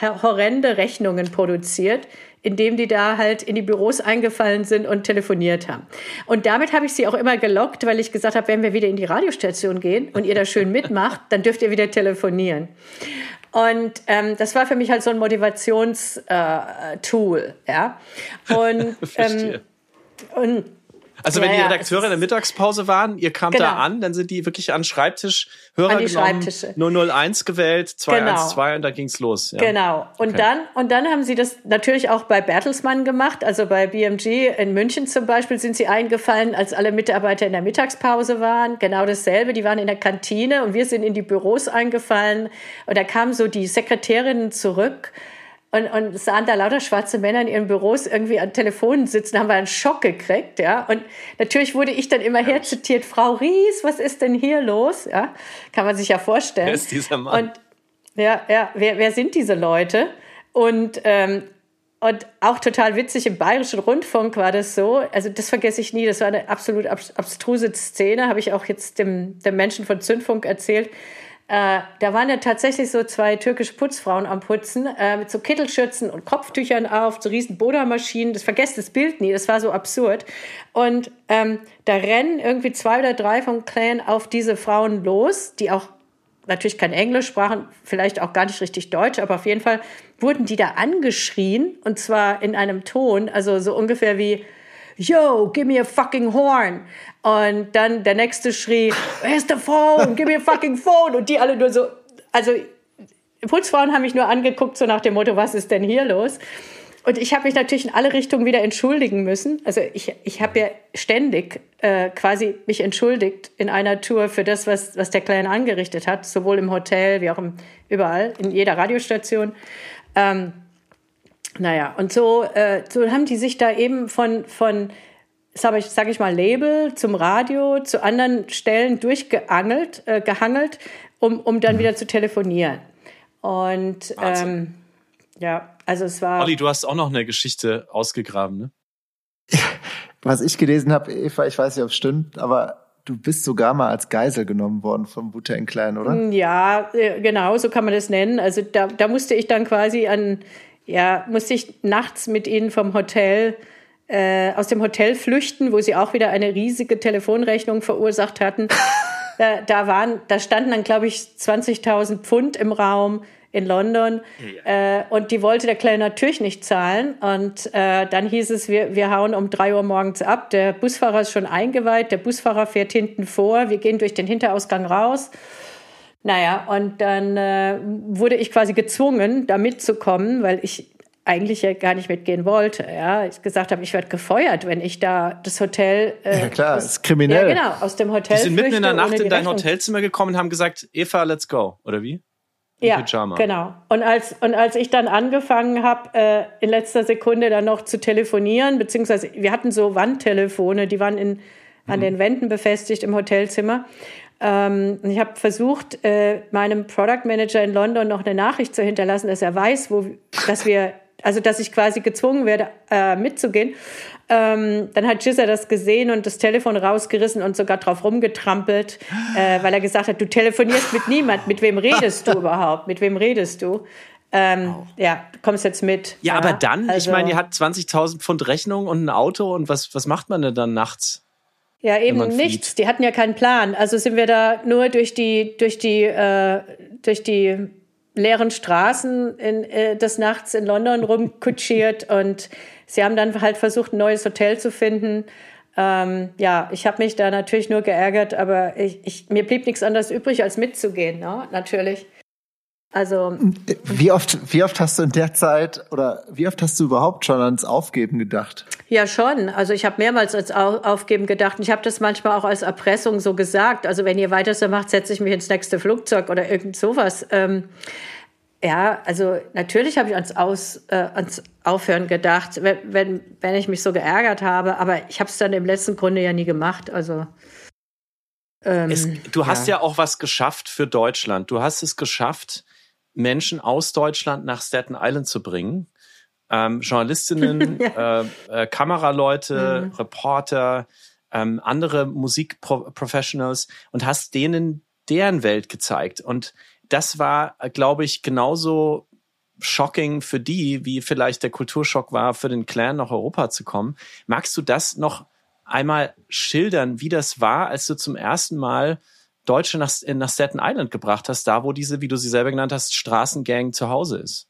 horrende Rechnungen produziert, indem die da halt in die Büros eingefallen sind und telefoniert haben. Und damit habe ich sie auch immer gelockt, weil ich gesagt habe, wenn wir wieder in die Radiostation gehen und ihr da schön mitmacht, dann dürft ihr wieder telefonieren. Und ähm, das war für mich halt so ein Motivationstool, äh, ja. Und, ähm, und also wenn ja, die Redakteure in der Mittagspause waren, ihr kamt genau. da an, dann sind die wirklich an Schreibtisch Hörer an genommen, Schreibtische. 001 gewählt, 212 genau. und da ging's los. Ja. Genau. Und okay. dann und dann haben sie das natürlich auch bei Bertelsmann gemacht, also bei BMG in München zum Beispiel sind sie eingefallen, als alle Mitarbeiter in der Mittagspause waren. Genau dasselbe. Die waren in der Kantine und wir sind in die Büros eingefallen und da kamen so die Sekretärinnen zurück und, und sahen da lauter schwarze Männer in ihren Büros irgendwie an Telefonen sitzen, haben wir einen Schock gekriegt, ja. Und natürlich wurde ich dann immer herzitiert, Frau Ries, was ist denn hier los? Ja, kann man sich ja vorstellen. Wer ist dieser Mann? Und ja, ja, wer, wer sind diese Leute? Und ähm, und auch total witzig, im Bayerischen Rundfunk war das so, also das vergesse ich nie, das war eine absolut abstruse Szene, habe ich auch jetzt dem, dem Menschen von Zündfunk erzählt. Äh, da waren ja tatsächlich so zwei türkische Putzfrauen am Putzen äh, mit so Kittelschürzen und Kopftüchern auf, so riesen Boda-Maschinen. Das vergesst das Bild nie, das war so absurd. Und ähm, da rennen irgendwie zwei oder drei vom Clan auf diese Frauen los, die auch natürlich kein Englisch sprachen, vielleicht auch gar nicht richtig Deutsch, aber auf jeden Fall wurden die da angeschrien und zwar in einem Ton, also so ungefähr wie yo, give me a fucking horn. Und dann der nächste schrie, where's the phone? Give me a fucking phone. Und die alle nur so, also Putzfrauen haben mich nur angeguckt, so nach dem Motto, was ist denn hier los? Und ich habe mich natürlich in alle Richtungen wieder entschuldigen müssen. Also ich, ich habe ja ständig äh, quasi mich entschuldigt in einer Tour für das, was, was der Kleine angerichtet hat, sowohl im Hotel wie auch im, überall, in jeder Radiostation. Ähm, naja, und so, äh, so haben die sich da eben von, von sage ich, sag ich mal, Label zum Radio, zu anderen Stellen durchgeangelt, äh, gehangelt, um, um dann mhm. wieder zu telefonieren. Und ähm, ja, also es war. Olli, du hast auch noch eine Geschichte ausgegraben, ne? Was ich gelesen habe, Eva, ich weiß nicht, ob es stimmt, aber du bist sogar mal als Geisel genommen worden vom Wu-Tang Clan, oder? Ja, äh, genau, so kann man das nennen. Also da, da musste ich dann quasi an ja, musste ich nachts mit ihnen vom Hotel äh, aus dem Hotel flüchten, wo sie auch wieder eine riesige Telefonrechnung verursacht hatten. da, da, waren, da standen dann, glaube ich, 20.000 Pfund im Raum in London. Ja. Äh, und die wollte der Kleine natürlich nicht zahlen. Und äh, dann hieß es, wir, wir hauen um drei Uhr morgens ab. Der Busfahrer ist schon eingeweiht. Der Busfahrer fährt hinten vor. Wir gehen durch den Hinterausgang raus. Naja, und dann äh, wurde ich quasi gezwungen, da mitzukommen, weil ich eigentlich ja gar nicht mitgehen wollte. Ja, ich gesagt habe, ich werde gefeuert, wenn ich da das Hotel. Äh, ja klar, das ist kriminell. Ja, genau, aus dem Hotel. Die sind mitten in der Nacht in dein Hotelzimmer gekommen und haben gesagt, Eva, let's go, oder wie? In ja, Pyjama. genau. Und als, und als ich dann angefangen habe, äh, in letzter Sekunde dann noch zu telefonieren, beziehungsweise wir hatten so Wandtelefone, die waren in, an mhm. den Wänden befestigt im Hotelzimmer. Ähm, ich habe versucht, äh, meinem Product Manager in London noch eine Nachricht zu hinterlassen, dass er weiß, wo, dass wir also dass ich quasi gezwungen werde, äh, mitzugehen. Ähm, dann hat Gisser das gesehen und das Telefon rausgerissen und sogar drauf rumgetrampelt, äh, weil er gesagt hat, du telefonierst mit niemand, mit wem redest du überhaupt, mit wem redest du? Ähm, ja, du kommst jetzt mit. Ja, ja aber dann, also, ich meine, ihr habt 20.000 Pfund Rechnung und ein Auto und was, was macht man denn dann nachts? Ja, eben nichts. Die hatten ja keinen Plan. Also sind wir da nur durch die, durch die, äh, durch die leeren Straßen in, äh, des Nachts in London rumkutschiert und sie haben dann halt versucht, ein neues Hotel zu finden. Ähm, ja, ich habe mich da natürlich nur geärgert, aber ich, ich, mir blieb nichts anderes übrig, als mitzugehen, ne? natürlich. Also wie oft, wie oft hast du in der Zeit oder wie oft hast du überhaupt schon ans Aufgeben gedacht? Ja, schon. Also ich habe mehrmals als Aufgeben gedacht. Und ich habe das manchmal auch als Erpressung so gesagt. Also wenn ihr weiter so macht, setze ich mich ins nächste Flugzeug oder irgend sowas. Ähm, ja, also natürlich habe ich ans, Aus, äh, ans Aufhören gedacht, wenn, wenn, wenn ich mich so geärgert habe. Aber ich habe es dann im letzten Grunde ja nie gemacht. Also ähm, es, du hast ja. ja auch was geschafft für Deutschland. Du hast es geschafft, Menschen aus Deutschland nach Staten Island zu bringen. Ähm, Journalistinnen, ja. äh, äh, Kameraleute, mhm. Reporter, ähm, andere Musikprofessionals und hast denen deren Welt gezeigt. Und das war, glaube ich, genauso shocking für die, wie vielleicht der Kulturschock war, für den Clan nach Europa zu kommen. Magst du das noch einmal schildern, wie das war, als du zum ersten Mal Deutsche nach, nach Staten Island gebracht hast, da wo diese, wie du sie selber genannt hast, Straßengang zu Hause ist?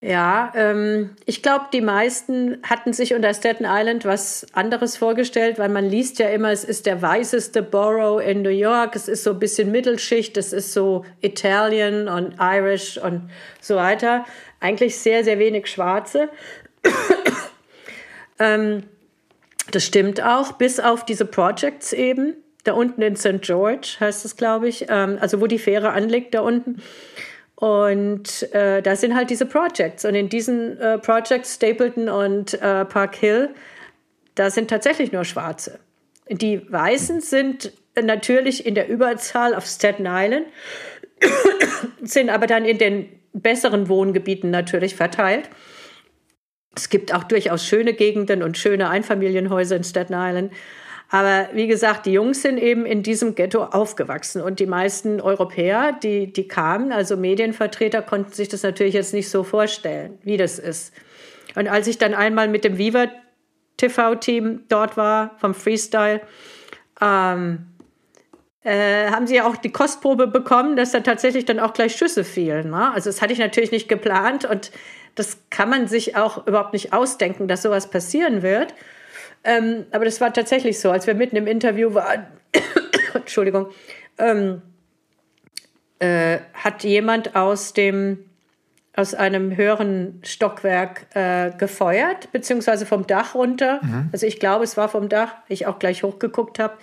Ja, ähm, ich glaube, die meisten hatten sich unter Staten Island was anderes vorgestellt, weil man liest ja immer, es ist der weißeste Borough in New York, es ist so ein bisschen Mittelschicht, es ist so Italian und Irish und so weiter. Eigentlich sehr, sehr wenig Schwarze. ähm, das stimmt auch, bis auf diese Projects eben da unten in St. George heißt es, glaube ich, ähm, also wo die Fähre anliegt, da unten. Und äh, da sind halt diese Projects. Und in diesen äh, Projects, Stapleton und äh, Park Hill, da sind tatsächlich nur Schwarze. Die Weißen sind natürlich in der Überzahl auf Staten Island, sind aber dann in den besseren Wohngebieten natürlich verteilt. Es gibt auch durchaus schöne Gegenden und schöne Einfamilienhäuser in Staten Island. Aber wie gesagt, die Jungs sind eben in diesem Ghetto aufgewachsen und die meisten Europäer, die, die kamen, also Medienvertreter, konnten sich das natürlich jetzt nicht so vorstellen, wie das ist. Und als ich dann einmal mit dem Viva TV-Team dort war, vom Freestyle, ähm, äh, haben sie auch die Kostprobe bekommen, dass da tatsächlich dann auch gleich Schüsse fielen. Ne? Also das hatte ich natürlich nicht geplant und das kann man sich auch überhaupt nicht ausdenken, dass sowas passieren wird. Ähm, aber das war tatsächlich so, als wir mitten im Interview waren. Entschuldigung. Ähm, äh, hat jemand aus dem aus einem höheren Stockwerk äh, gefeuert, beziehungsweise vom Dach runter. Mhm. Also ich glaube, es war vom Dach, ich auch gleich hochgeguckt habe.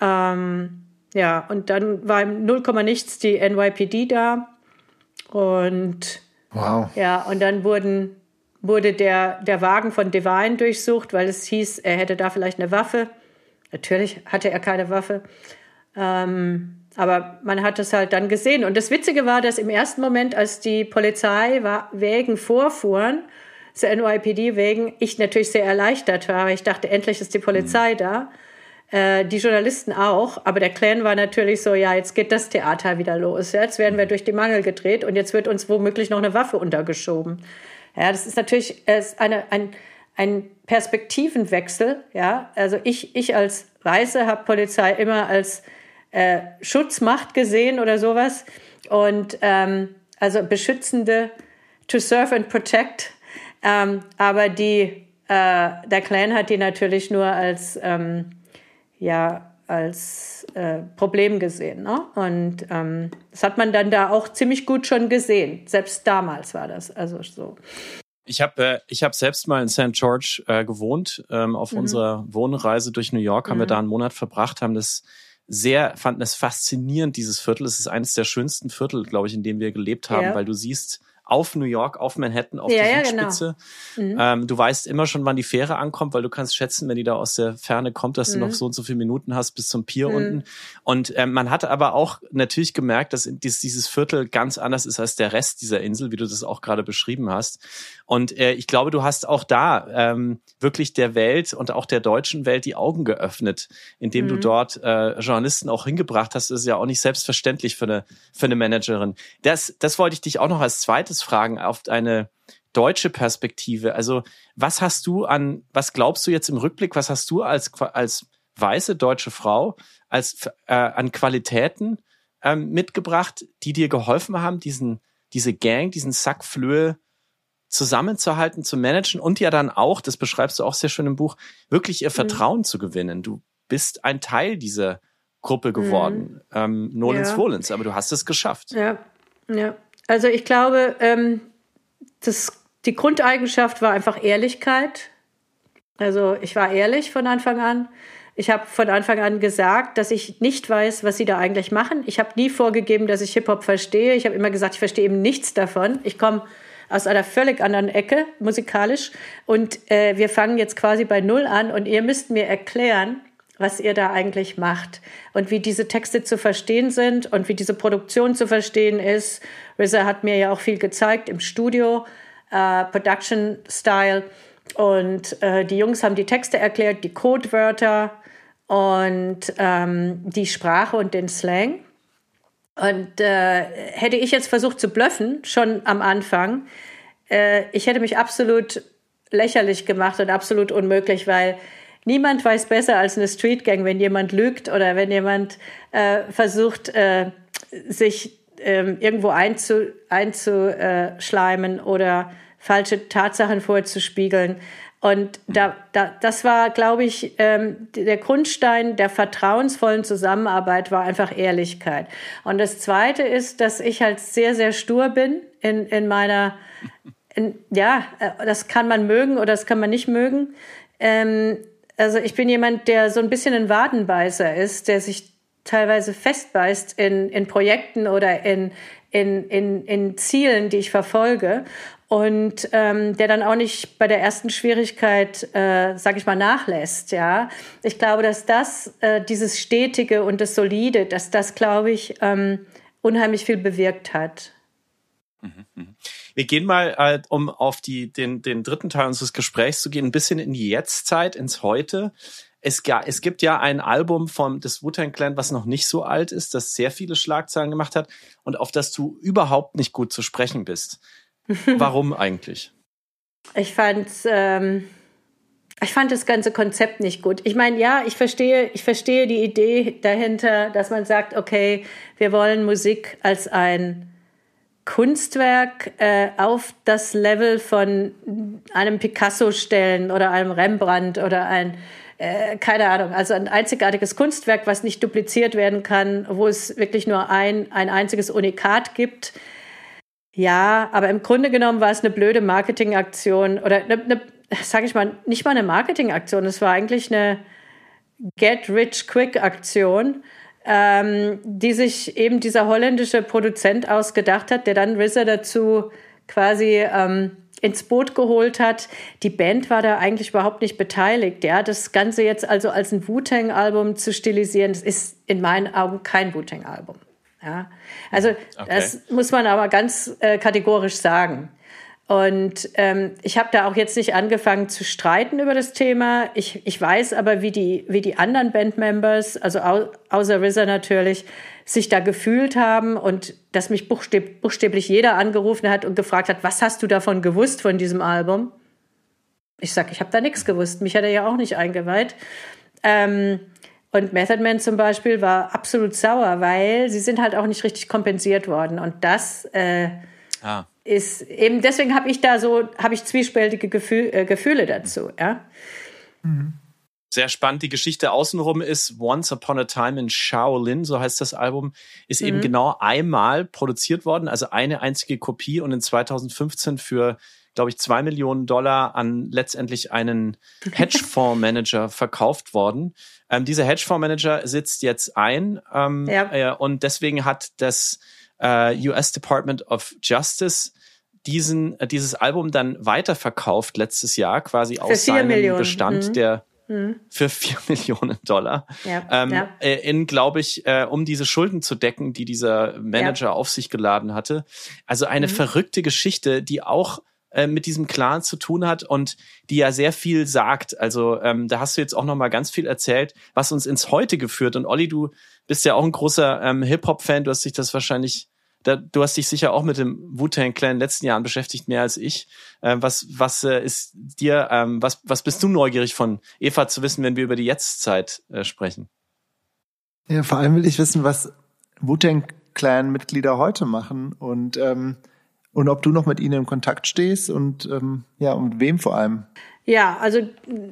Ähm, ja, und dann war im 0, nichts die NYPD da. Und wow. ja, und dann wurden wurde der, der Wagen von Devine durchsucht, weil es hieß, er hätte da vielleicht eine Waffe. Natürlich hatte er keine Waffe. Ähm, aber man hat es halt dann gesehen. Und das Witzige war, dass im ersten Moment, als die Polizei Wägen vorfuhren, zur NYPD wegen, ich natürlich sehr erleichtert war. Ich dachte, endlich ist die Polizei mhm. da. Äh, die Journalisten auch. Aber der Clan war natürlich so, ja, jetzt geht das Theater wieder los. Jetzt werden wir durch die Mangel gedreht und jetzt wird uns womöglich noch eine Waffe untergeschoben. Ja, das ist natürlich ist eine, ein, ein Perspektivenwechsel. Ja, also ich, ich als Weiße habe Polizei immer als äh, Schutzmacht gesehen oder sowas. Und ähm, also beschützende to serve and protect. Ähm, aber die, äh, der Clan hat die natürlich nur als, ähm, ja, als äh, Problem gesehen. Ne? Und ähm, das hat man dann da auch ziemlich gut schon gesehen. Selbst damals war das also so. Ich habe äh, ich hab selbst mal in St. George äh, gewohnt. Ähm, auf mhm. unserer Wohnreise durch New York haben mhm. wir da einen Monat verbracht, haben das sehr, fanden es faszinierend, dieses Viertel. Es ist eines der schönsten Viertel, glaube ich, in dem wir gelebt haben, ja. weil du siehst, auf New York, auf Manhattan, auf ja, der ja, genau. Südspitze. Genau. Mhm. Ähm, du weißt immer schon, wann die Fähre ankommt, weil du kannst schätzen, wenn die da aus der Ferne kommt, dass mhm. du noch mhm. so und so viele Minuten hast bis zum Pier mhm. unten. Und ähm, man hatte aber auch natürlich gemerkt, dass dieses Viertel ganz anders ist als der Rest dieser Insel, wie du das auch gerade beschrieben hast. Und äh, ich glaube, du hast auch da ähm, wirklich der Welt und auch der deutschen Welt die Augen geöffnet, indem du mhm. dort äh, Journalisten auch hingebracht hast. Das ist ja auch nicht selbstverständlich für eine, für eine Managerin. Das, das wollte ich dich auch noch als zweites fragen auf eine deutsche Perspektive. Also was hast du an, was glaubst du jetzt im Rückblick, was hast du als, als weiße deutsche Frau als, äh, an Qualitäten ähm, mitgebracht, die dir geholfen haben, diesen, diese Gang, diesen Sack Flöhe zusammenzuhalten, zu managen und ja dann auch, das beschreibst du auch sehr schön im Buch, wirklich ihr mhm. Vertrauen mhm. zu gewinnen. Du bist ein Teil dieser Gruppe geworden. Mhm. Ähm, Nolens ja. Volens, aber du hast es geschafft. Ja, ja. Also ich glaube, ähm, das, die Grundeigenschaft war einfach Ehrlichkeit. Also ich war ehrlich von Anfang an. Ich habe von Anfang an gesagt, dass ich nicht weiß, was sie da eigentlich machen. Ich habe nie vorgegeben, dass ich Hip-Hop verstehe. Ich habe immer gesagt, ich verstehe eben nichts davon. Ich komme aus einer völlig anderen Ecke musikalisch und äh, wir fangen jetzt quasi bei Null an und ihr müsst mir erklären, was ihr da eigentlich macht und wie diese Texte zu verstehen sind und wie diese Produktion zu verstehen ist. RZA hat mir ja auch viel gezeigt im Studio, äh, Production Style. Und äh, die Jungs haben die Texte erklärt, die Codewörter und ähm, die Sprache und den Slang. Und äh, hätte ich jetzt versucht zu bluffen, schon am Anfang, äh, ich hätte mich absolut lächerlich gemacht und absolut unmöglich, weil niemand weiß besser als eine Street Gang, wenn jemand lügt oder wenn jemand äh, versucht, äh, sich ähm, irgendwo einzu, einzuschleimen oder falsche Tatsachen vorzuspiegeln. Und da, da, das war, glaube ich, ähm, der Grundstein der vertrauensvollen Zusammenarbeit war einfach Ehrlichkeit. Und das Zweite ist, dass ich halt sehr, sehr stur bin in, in meiner, in, ja, äh, das kann man mögen oder das kann man nicht mögen. Ähm, also ich bin jemand, der so ein bisschen ein Wadenbeißer ist, der sich teilweise festbeißt in, in Projekten oder in, in, in, in Zielen, die ich verfolge und ähm, der dann auch nicht bei der ersten Schwierigkeit, äh, sage ich mal, nachlässt. Ja, ich glaube, dass das äh, dieses stetige und das solide, dass das, glaube ich, ähm, unheimlich viel bewirkt hat. Mhm, mh. Wir gehen mal, äh, um auf die, den, den dritten Teil unseres Gesprächs zu gehen, ein bisschen in die Jetztzeit, ins Heute. Es, es gibt ja ein Album vom des Wu-Tang Clan, was noch nicht so alt ist, das sehr viele Schlagzeilen gemacht hat und auf das du überhaupt nicht gut zu sprechen bist. Warum eigentlich? Ich fand, ähm, ich fand das ganze Konzept nicht gut. Ich meine, ja, ich verstehe, ich verstehe die Idee dahinter, dass man sagt, okay, wir wollen Musik als ein Kunstwerk äh, auf das Level von einem Picasso stellen oder einem Rembrandt oder ein, äh, keine Ahnung, also ein einzigartiges Kunstwerk, was nicht dupliziert werden kann, wo es wirklich nur ein, ein einziges Unikat gibt. Ja, aber im Grunde genommen war es eine blöde Marketingaktion oder eine, eine sage ich mal, nicht mal eine Marketingaktion, es war eigentlich eine Get-Rich-Quick-Aktion ähm, die sich eben dieser holländische Produzent ausgedacht hat, der dann RZA dazu quasi ähm, ins Boot geholt hat. Die Band war da eigentlich überhaupt nicht beteiligt. Ja, das Ganze jetzt also als ein Wu-Tang-Album zu stilisieren, das ist in meinen Augen kein Wu-Tang-Album. Ja, also okay. das muss man aber ganz äh, kategorisch sagen. Und ähm, ich habe da auch jetzt nicht angefangen zu streiten über das Thema. Ich, ich weiß aber, wie die, wie die anderen Bandmembers, also au außer RZA natürlich, sich da gefühlt haben und dass mich buchstäb buchstäblich jeder angerufen hat und gefragt hat, was hast du davon gewusst von diesem Album? Ich sag, ich habe da nichts gewusst. Mich hat er ja auch nicht eingeweiht. Ähm, und Method Man zum Beispiel war absolut sauer, weil sie sind halt auch nicht richtig kompensiert worden. Und das äh, ah. Ist eben, deswegen habe ich da so, habe ich zwiespältige Gefühl, äh, Gefühle dazu, ja. Mhm. Sehr spannend. Die Geschichte außenrum ist Once Upon a Time in Shaolin, so heißt das Album, ist mhm. eben genau einmal produziert worden, also eine einzige Kopie und in 2015 für glaube ich, zwei Millionen Dollar an letztendlich einen Hedgefondsmanager verkauft worden. Ähm, dieser Hedgefondsmanager sitzt jetzt ein ähm, ja. äh, und deswegen hat das äh, US Department of Justice diesen, äh, dieses Album dann weiterverkauft letztes Jahr, quasi aus seinem Millionen. Bestand, mhm. der mhm. für vier Millionen Dollar. Ja, ähm, ja. Äh, in, glaube ich, äh, um diese Schulden zu decken, die dieser Manager ja. auf sich geladen hatte. Also eine mhm. verrückte Geschichte, die auch äh, mit diesem Clan zu tun hat und die ja sehr viel sagt. Also ähm, da hast du jetzt auch noch mal ganz viel erzählt, was uns ins Heute geführt. Und Olli, du bist ja auch ein großer ähm, Hip-Hop-Fan. Du hast dich das wahrscheinlich, da, du hast dich sicher auch mit dem Wu-Tang Clan in den letzten Jahren beschäftigt, mehr als ich. Ähm, was was äh, ist dir, ähm, was, was bist du neugierig von Eva zu wissen, wenn wir über die Jetztzeit äh, sprechen? Ja, vor allem will ich wissen, was Wu-Tang Clan-Mitglieder heute machen und ähm, und ob du noch mit ihnen in Kontakt stehst und ähm, ja, und wem vor allem? Ja, also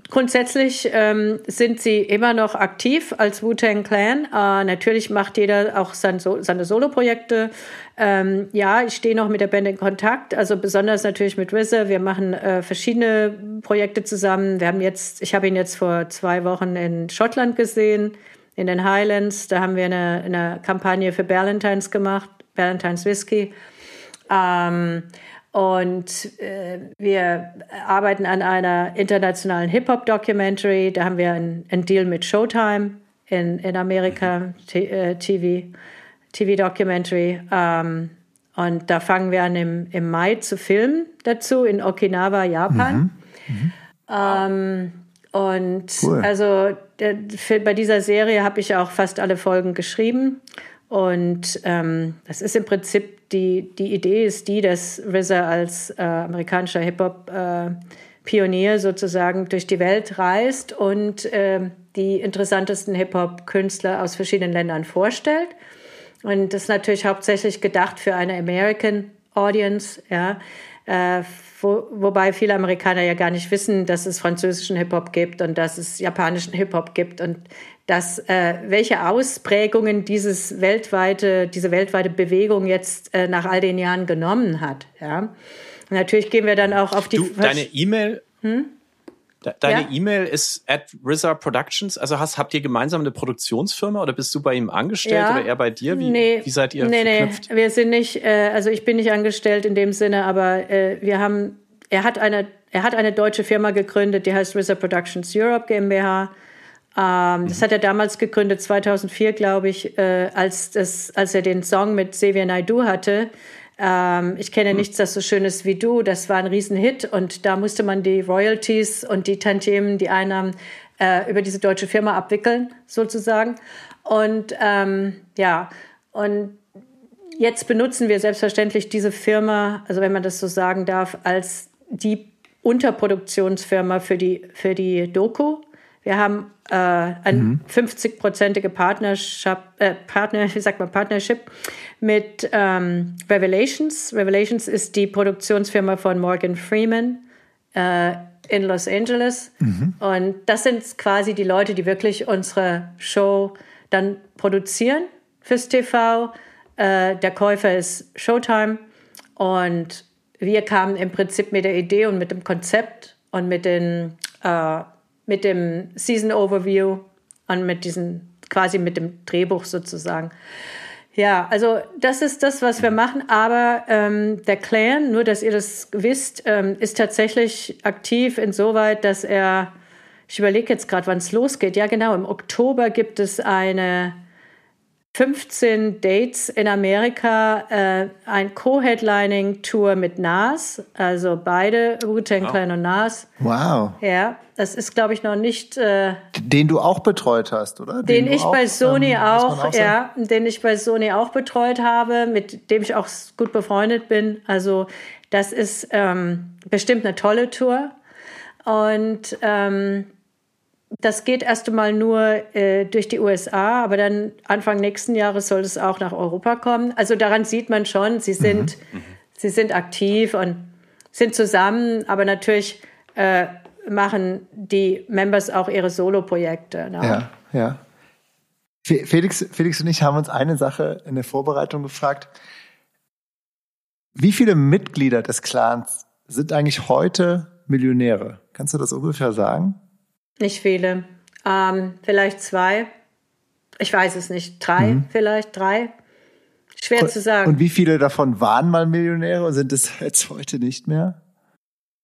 grundsätzlich ähm, sind sie immer noch aktiv als Wu-Tang Clan. Äh, natürlich macht jeder auch sein so seine Solo-Projekte. Ähm, ja, ich stehe noch mit der Band in Kontakt, also besonders natürlich mit RZA. Wir machen äh, verschiedene Projekte zusammen. Wir haben jetzt, ich habe ihn jetzt vor zwei Wochen in Schottland gesehen, in den Highlands. Da haben wir eine, eine Kampagne für Ballantines gemacht, Ballantines Whisky. Ähm, und äh, wir arbeiten an einer internationalen Hip-Hop-Documentary. Da haben wir einen, einen, Deal mit Showtime in, in Amerika, äh, TV, TV-Documentary. Ähm, und da fangen wir an, im, im Mai zu filmen dazu in Okinawa, Japan. Mhm. Mhm. Ähm, und cool. also der, für, bei dieser Serie habe ich auch fast alle Folgen geschrieben. Und ähm, das ist im Prinzip die, die Idee ist die, dass RZA als äh, amerikanischer Hip-Hop-Pionier äh, sozusagen durch die Welt reist und äh, die interessantesten Hip-Hop-Künstler aus verschiedenen Ländern vorstellt. Und das ist natürlich hauptsächlich gedacht für eine American Audience, ja, äh, wo, wobei viele Amerikaner ja gar nicht wissen, dass es französischen Hip-Hop gibt und dass es japanischen Hip-Hop gibt und dass äh, welche Ausprägungen dieses weltweite, diese weltweite Bewegung jetzt äh, nach all den Jahren genommen hat. Ja. Und natürlich gehen wir dann auch auf die. Du, deine E-Mail. Hm? Deine ja? E-Mail ist at RZA Productions. Also hast, habt ihr gemeinsam eine Produktionsfirma oder bist du bei ihm angestellt ja. oder er bei dir? Wie, nee, wie seid ihr nee, verknüpft? Nee, wir sind nicht, äh, also ich bin nicht angestellt in dem Sinne, aber äh, wir haben, er hat eine, er hat eine deutsche Firma gegründet, die heißt RZA Productions Europe GmbH. Ähm, das hat er damals gegründet, 2004, glaube ich, äh, als, das, als er den Song mit Xavier Naidoo hatte. Ähm, ich kenne hm. nichts, das so schön ist wie du. Das war ein Riesenhit und da musste man die Royalties und die Tantiemen, die Einnahmen äh, über diese deutsche Firma abwickeln, sozusagen. Und ähm, ja, und jetzt benutzen wir selbstverständlich diese Firma, also wenn man das so sagen darf, als die Unterproduktionsfirma für die, für die Doku. Wir haben äh, eine mhm. 50-prozentige Partnership, äh, Partner, wie sagt man, Partnership mit ähm, Revelations. Revelations ist die Produktionsfirma von Morgan Freeman äh, in Los Angeles. Mhm. Und das sind quasi die Leute, die wirklich unsere Show dann produzieren fürs TV. Äh, der Käufer ist Showtime. Und wir kamen im Prinzip mit der Idee und mit dem Konzept und mit den äh, mit dem Season Overview und mit diesem, quasi mit dem Drehbuch sozusagen. Ja, also das ist das, was wir machen. Aber ähm, der Clan, nur dass ihr das wisst, ähm, ist tatsächlich aktiv insoweit, dass er, ich überlege jetzt gerade, wann es losgeht. Ja, genau, im Oktober gibt es eine 15 Dates in Amerika, äh, ein Co-Headlining-Tour mit Nas, also beide, Wu-Tang Clan und Nas. Wow. Ja, das ist, glaube ich, noch nicht... Äh, den du auch betreut hast, oder? Den, den ich auch, bei Sony ähm, auch, auch ja, den ich bei Sony auch betreut habe, mit dem ich auch gut befreundet bin. Also das ist ähm, bestimmt eine tolle Tour. Und ähm, das geht erst einmal nur äh, durch die USA, aber dann Anfang nächsten Jahres soll es auch nach Europa kommen. Also daran sieht man schon, sie sind, mhm. sie sind aktiv und sind zusammen, aber natürlich äh, machen die Members auch ihre Solo-Projekte. Ne? Ja, ja. Felix, Felix und ich haben uns eine Sache in der Vorbereitung gefragt. Wie viele Mitglieder des Clans sind eigentlich heute Millionäre? Kannst du das ungefähr sagen? Nicht viele. Ähm, vielleicht zwei. Ich weiß es nicht. Drei, mhm. vielleicht drei. Schwer und, zu sagen. Und wie viele davon waren mal Millionäre und sind es jetzt heute nicht mehr?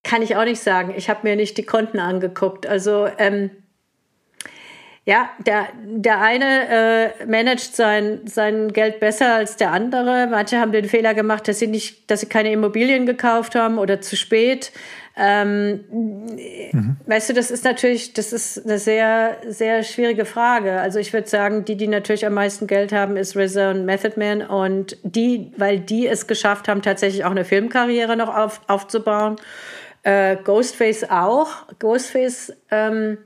Kann ich auch nicht sagen. Ich habe mir nicht die Konten angeguckt. Also ähm, ja, der, der eine äh, managt sein, sein Geld besser als der andere. Manche haben den Fehler gemacht, dass sie nicht, dass sie keine Immobilien gekauft haben oder zu spät. Ähm, mhm. Weißt du, das ist natürlich, das ist eine sehr, sehr schwierige Frage. Also ich würde sagen, die, die natürlich am meisten Geld haben, ist RZA und Method Man und die, weil die es geschafft haben, tatsächlich auch eine Filmkarriere noch auf, aufzubauen. Äh, Ghostface auch. Ghostface ähm,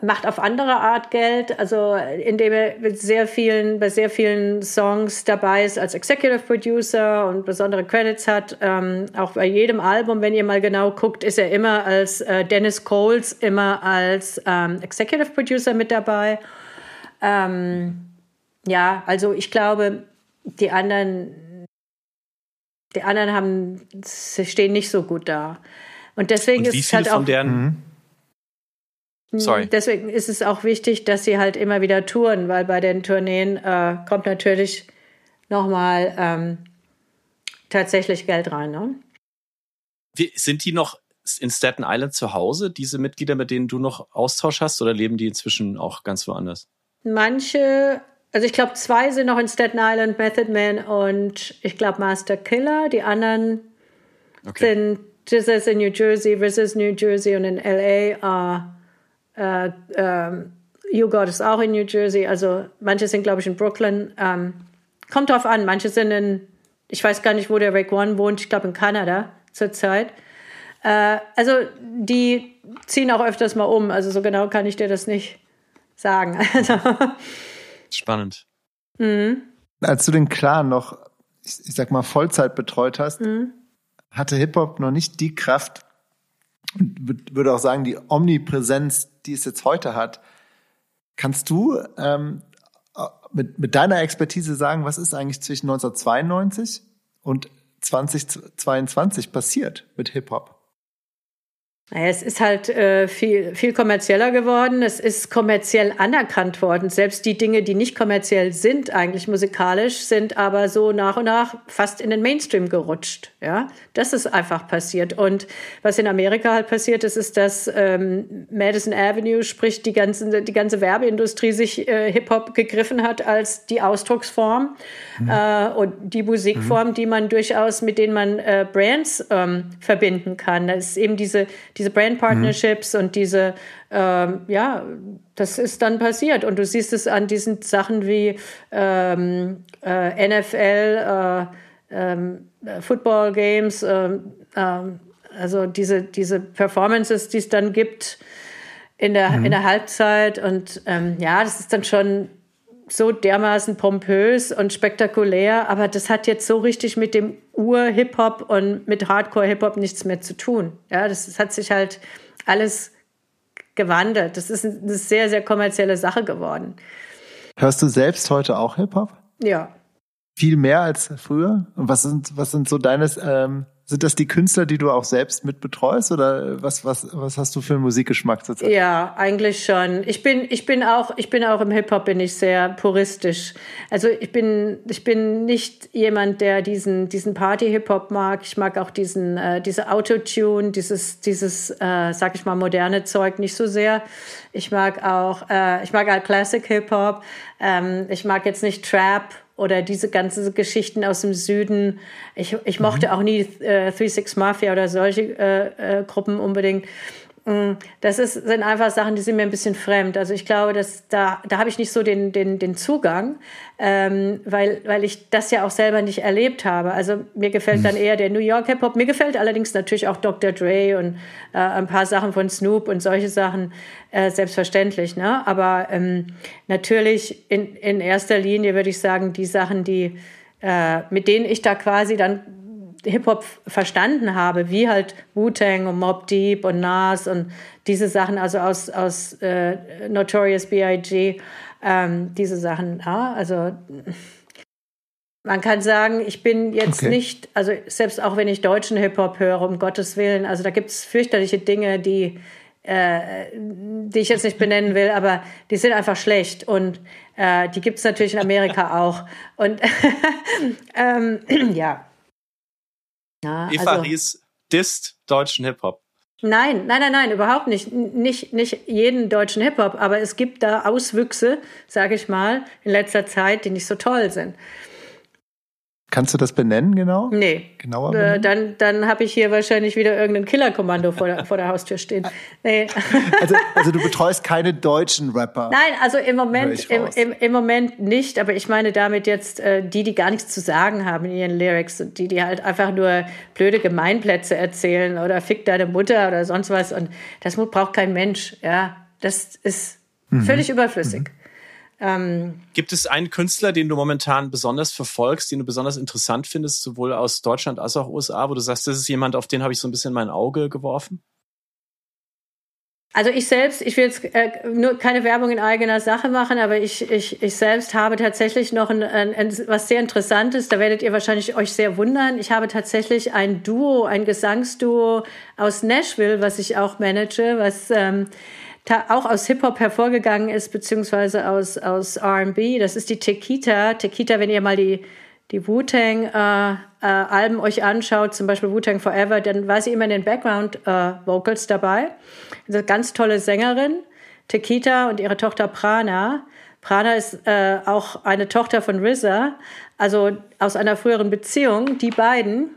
macht auf andere Art Geld, also indem er mit sehr vielen, bei sehr vielen Songs dabei ist als Executive Producer und besondere Credits hat. Ähm, auch bei jedem Album, wenn ihr mal genau guckt, ist er immer als äh, Dennis Coles immer als ähm, Executive Producer mit dabei. Ähm, ja, also ich glaube, die anderen, die anderen haben, stehen nicht so gut da. Und deswegen und ist es halt auch. Deren, mhm. Sorry. Deswegen ist es auch wichtig, dass sie halt immer wieder touren, weil bei den Tourneen äh, kommt natürlich nochmal ähm, tatsächlich Geld rein. Ne? Wie, sind die noch in Staten Island zu Hause, diese Mitglieder, mit denen du noch Austausch hast, oder leben die inzwischen auch ganz woanders? Manche, also ich glaube, zwei sind noch in Staten Island, Method Man und ich glaube Master Killer. Die anderen okay. sind Jesus in New Jersey, versus New Jersey und in LA. Uh, äh, äh, ist auch in New Jersey. Also manche sind, glaube ich, in Brooklyn. Ähm, kommt drauf an. Manche sind in, ich weiß gar nicht, wo der Rick One wohnt. Ich glaube in Kanada zurzeit. Äh, also die ziehen auch öfters mal um. Also so genau kann ich dir das nicht sagen. Also, Spannend. Mhm. Als du den Clan noch, ich, ich sag mal, Vollzeit betreut hast, mhm. hatte Hip-Hop noch nicht die Kraft, und würde auch sagen, die Omnipräsenz, die es jetzt heute hat. Kannst du ähm, mit, mit deiner Expertise sagen, was ist eigentlich zwischen 1992 und 2022 passiert mit Hip-Hop? Naja, es ist halt äh, viel, viel kommerzieller geworden. Es ist kommerziell anerkannt worden. Selbst die Dinge, die nicht kommerziell sind, eigentlich musikalisch, sind aber so nach und nach fast in den Mainstream gerutscht. Ja, das ist einfach passiert. Und was in Amerika halt passiert ist, ist, dass ähm, Madison Avenue, sprich die ganze, die ganze Werbeindustrie, sich äh, Hip-Hop gegriffen hat als die Ausdrucksform mhm. äh, und die Musikform, mhm. die man durchaus, mit denen man äh, Brands ähm, verbinden kann. Das ist eben diese diese Brand Partnerships mhm. und diese, ähm, ja, das ist dann passiert. Und du siehst es an diesen Sachen wie ähm, äh, NFL, äh, ähm, Football Games, ähm, ähm, also diese, diese Performances, die es dann gibt in der, mhm. in der Halbzeit. Und ähm, ja, das ist dann schon so dermaßen pompös und spektakulär, aber das hat jetzt so richtig mit dem Ur-Hip-Hop und mit Hardcore-Hip-Hop nichts mehr zu tun. Ja, das, das, hat sich halt alles gewandelt. Das ist eine sehr, sehr kommerzielle Sache geworden. Hörst du selbst heute auch Hip-Hop? Ja. Viel mehr als früher? Und was sind, was sind so deine ähm, Sind das die Künstler, die du auch selbst mit betreust oder was, was, was hast du für einen Musikgeschmack zurzeit? Ja, eigentlich schon. Ich bin, ich bin auch, ich bin auch im Hip-Hop bin ich sehr puristisch. Also ich bin, ich bin nicht jemand, der diesen, diesen Party-Hip-Hop mag. Ich mag auch diesen, äh, diese Autotune, dieses, dieses, äh, sag ich mal, moderne Zeug nicht so sehr. Ich mag auch, äh, ich mag halt Classic Hip-Hop. Ähm, ich mag jetzt nicht Trap oder diese ganzen Geschichten aus dem Süden. Ich, ich mochte mhm. auch nie äh, Three Six Mafia oder solche äh, äh, Gruppen unbedingt. Mm, das ist, sind einfach Sachen, die sind mir ein bisschen fremd. Also ich glaube, dass da, da habe ich nicht so den, den, den Zugang, ähm, weil, weil ich das ja auch selber nicht erlebt habe. Also mir gefällt dann mhm. eher der New York Hip-Hop. Mir gefällt allerdings natürlich auch Dr. Dre und äh, ein paar Sachen von Snoop und solche Sachen, äh, selbstverständlich. Ne? Aber ähm, natürlich in, in erster Linie würde ich sagen, die Sachen, die, äh, mit denen ich da quasi dann Hip-Hop verstanden habe, wie halt Wu-Tang und Mob Deep und Nas und diese Sachen, also aus, aus äh, Notorious B.I.G., ähm, diese Sachen, ja, also man kann sagen, ich bin jetzt okay. nicht, also selbst auch wenn ich deutschen Hip-Hop höre, um Gottes Willen, also da gibt es fürchterliche Dinge, die, äh, die ich jetzt nicht benennen will, aber die sind einfach schlecht und äh, die gibt es natürlich in Amerika auch. Und ähm, ja, ja, Eva also, Ries disst deutschen Hip-Hop. Nein, nein, nein, nein, überhaupt nicht. Nicht, nicht jeden deutschen Hip-Hop, aber es gibt da Auswüchse, sage ich mal, in letzter Zeit, die nicht so toll sind. Kannst du das benennen genau? Nee. Genauer? Äh, dann dann habe ich hier wahrscheinlich wieder irgendein Killerkommando vor der, vor der Haustür stehen. Nee. Also, also du betreust keine deutschen Rapper? Nein, also im Moment, im, im, im, Moment nicht, aber ich meine damit jetzt äh, die, die gar nichts zu sagen haben in ihren Lyrics und die, die halt einfach nur blöde Gemeinplätze erzählen oder fick deine Mutter oder sonst was und das braucht kein Mensch. Ja, das ist mhm. völlig überflüssig. Mhm. Ähm, Gibt es einen Künstler, den du momentan besonders verfolgst, den du besonders interessant findest, sowohl aus Deutschland als auch USA, wo du sagst, das ist jemand, auf den habe ich so ein bisschen mein Auge geworfen? Also ich selbst, ich will jetzt äh, nur keine Werbung in eigener Sache machen, aber ich, ich, ich selbst habe tatsächlich noch ein, ein, ein, was sehr Interessantes, da werdet ihr wahrscheinlich euch sehr wundern. Ich habe tatsächlich ein Duo, ein Gesangsduo aus Nashville, was ich auch manage, was ähm, auch aus Hip-Hop hervorgegangen ist, beziehungsweise aus, aus RB. Das ist die Tequita. Tequita, wenn ihr mal die, die Wu-Tang-Alben äh, äh, euch anschaut, zum Beispiel Wu-Tang Forever, dann war sie immer in den Background-Vocals äh, dabei. Eine ganz tolle Sängerin, Tequita und ihre Tochter Prana. Prana ist äh, auch eine Tochter von RZA, also aus einer früheren Beziehung. Die beiden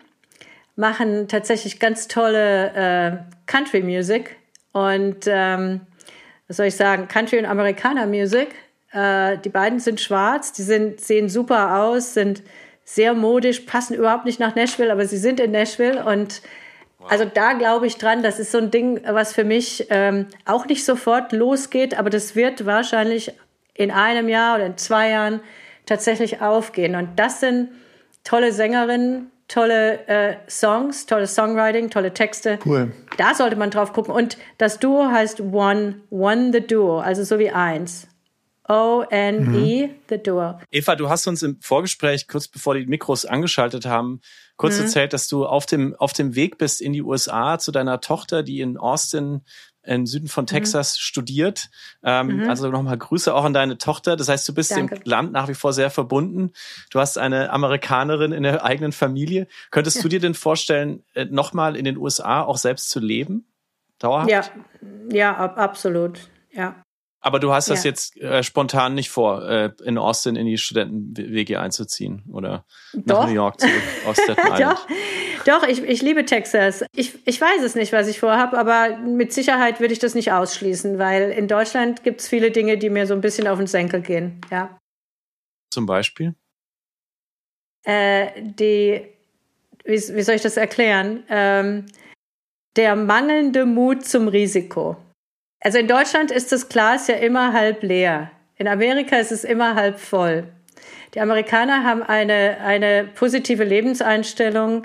machen tatsächlich ganz tolle äh, Country-Music und ähm, was soll ich sagen, Country und Amerikaner Music. Äh, die beiden sind schwarz, die sind, sehen super aus, sind sehr modisch, passen überhaupt nicht nach Nashville, aber sie sind in Nashville und also da glaube ich dran, das ist so ein Ding, was für mich ähm, auch nicht sofort losgeht, aber das wird wahrscheinlich in einem Jahr oder in zwei Jahren tatsächlich aufgehen. Und das sind tolle Sängerinnen, tolle äh, Songs, tolles Songwriting, tolle Texte. Cool. Da sollte man drauf gucken. Und das Duo heißt One, One the Duo, also so wie eins. O-N-E, mhm. The Duo. Eva, du hast uns im Vorgespräch, kurz bevor die Mikros angeschaltet haben, kurz mhm. erzählt, dass du auf dem, auf dem Weg bist in die USA zu deiner Tochter, die in Austin im Süden von mhm. Texas mhm. studiert. Ähm, mhm. Also nochmal Grüße auch an deine Tochter. Das heißt, du bist Danke. dem Land nach wie vor sehr verbunden. Du hast eine Amerikanerin in der eigenen Familie. Könntest ja. du dir denn vorstellen, äh, nochmal in den USA auch selbst zu leben? Dauerhaft? Ja, ja, ab, absolut. Ja. Aber du hast das jetzt äh, spontan nicht vor, äh, in Austin in die Studenten-WG einzuziehen oder Doch. nach New York zurück aus Island. Doch, ich, ich liebe Texas. Ich, ich weiß es nicht, was ich vorhabe, aber mit Sicherheit würde ich das nicht ausschließen, weil in Deutschland gibt es viele Dinge, die mir so ein bisschen auf den Senkel gehen. Ja. Zum Beispiel? Äh, die, wie, wie soll ich das erklären? Ähm, der mangelnde Mut zum Risiko. Also in Deutschland ist das Glas ja immer halb leer. In Amerika ist es immer halb voll. Die Amerikaner haben eine, eine positive Lebenseinstellung,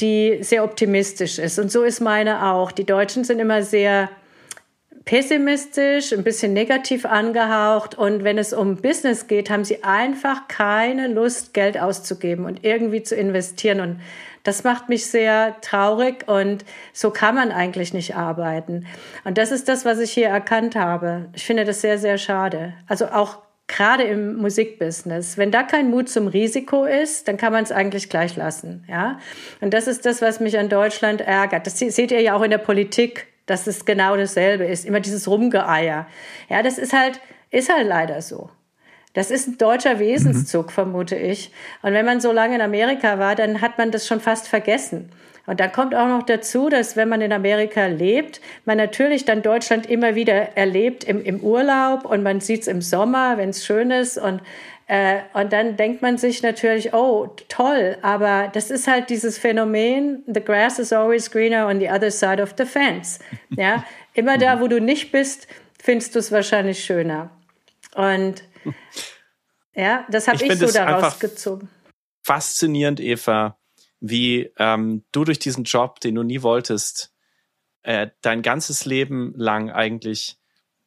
die sehr optimistisch ist. Und so ist meine auch. Die Deutschen sind immer sehr pessimistisch, ein bisschen negativ angehaucht. Und wenn es um Business geht, haben sie einfach keine Lust, Geld auszugeben und irgendwie zu investieren. Und das macht mich sehr traurig und so kann man eigentlich nicht arbeiten. Und das ist das, was ich hier erkannt habe. Ich finde das sehr, sehr schade. Also auch gerade im Musikbusiness. Wenn da kein Mut zum Risiko ist, dann kann man es eigentlich gleich lassen. Ja? Und das ist das, was mich an Deutschland ärgert. Das seht ihr ja auch in der Politik dass es genau dasselbe ist. Immer dieses Rumgeeier. Ja, das ist halt, ist halt leider so. Das ist ein deutscher Wesenszug, mhm. vermute ich. Und wenn man so lange in Amerika war, dann hat man das schon fast vergessen. Und dann kommt auch noch dazu, dass wenn man in Amerika lebt, man natürlich dann Deutschland immer wieder erlebt im, im Urlaub und man sieht es im Sommer, wenn es schön ist. Und äh, und dann denkt man sich natürlich, oh, toll, aber das ist halt dieses Phänomen, the grass is always greener on the other side of the fence. Ja, immer da, wo du nicht bist, findest du es wahrscheinlich schöner. Und ja, das habe ich, ich so daraus gezogen. Faszinierend, Eva, wie ähm, du durch diesen Job, den du nie wolltest, äh, dein ganzes Leben lang eigentlich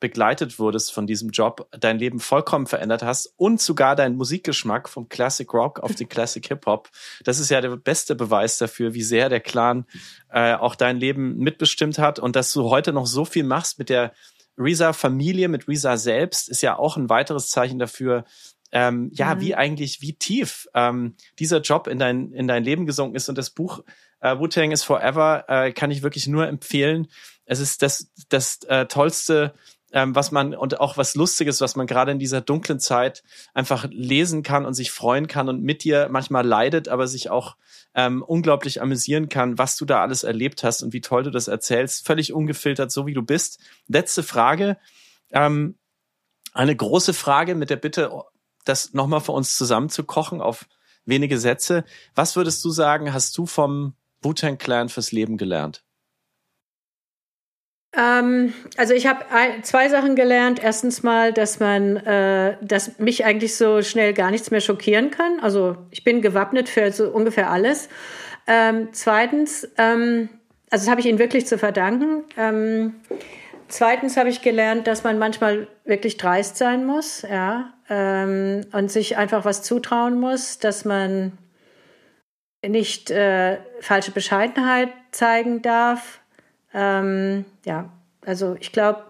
begleitet wurdest von diesem Job, dein Leben vollkommen verändert hast und sogar deinen Musikgeschmack vom Classic Rock auf den Classic Hip Hop. Das ist ja der beste Beweis dafür, wie sehr der Clan äh, auch dein Leben mitbestimmt hat und dass du heute noch so viel machst mit der Risa Familie, mit Risa selbst, ist ja auch ein weiteres Zeichen dafür, ähm, ja, mhm. wie eigentlich, wie tief ähm, dieser Job in dein, in dein Leben gesunken ist. Und das Buch äh, Wu-Tang is Forever äh, kann ich wirklich nur empfehlen. Es ist das, das äh, tollste ähm, was man und auch was Lustiges, was man gerade in dieser dunklen Zeit einfach lesen kann und sich freuen kann und mit dir manchmal leidet, aber sich auch ähm, unglaublich amüsieren kann, was du da alles erlebt hast und wie toll du das erzählst, völlig ungefiltert, so wie du bist. Letzte Frage. Ähm, eine große Frage mit der Bitte, das nochmal für uns zusammenzukochen auf wenige Sätze. Was würdest du sagen, hast du vom Wu-Tang Clan fürs Leben gelernt? Ähm, also ich habe zwei Sachen gelernt. Erstens mal, dass man, äh, dass mich eigentlich so schnell gar nichts mehr schockieren kann. Also ich bin gewappnet für so ungefähr alles. Ähm, zweitens, ähm, also das habe ich Ihnen wirklich zu verdanken. Ähm, zweitens habe ich gelernt, dass man manchmal wirklich dreist sein muss, ja, ähm, und sich einfach was zutrauen muss, dass man nicht äh, falsche Bescheidenheit zeigen darf ähm, ja, also ich glaube,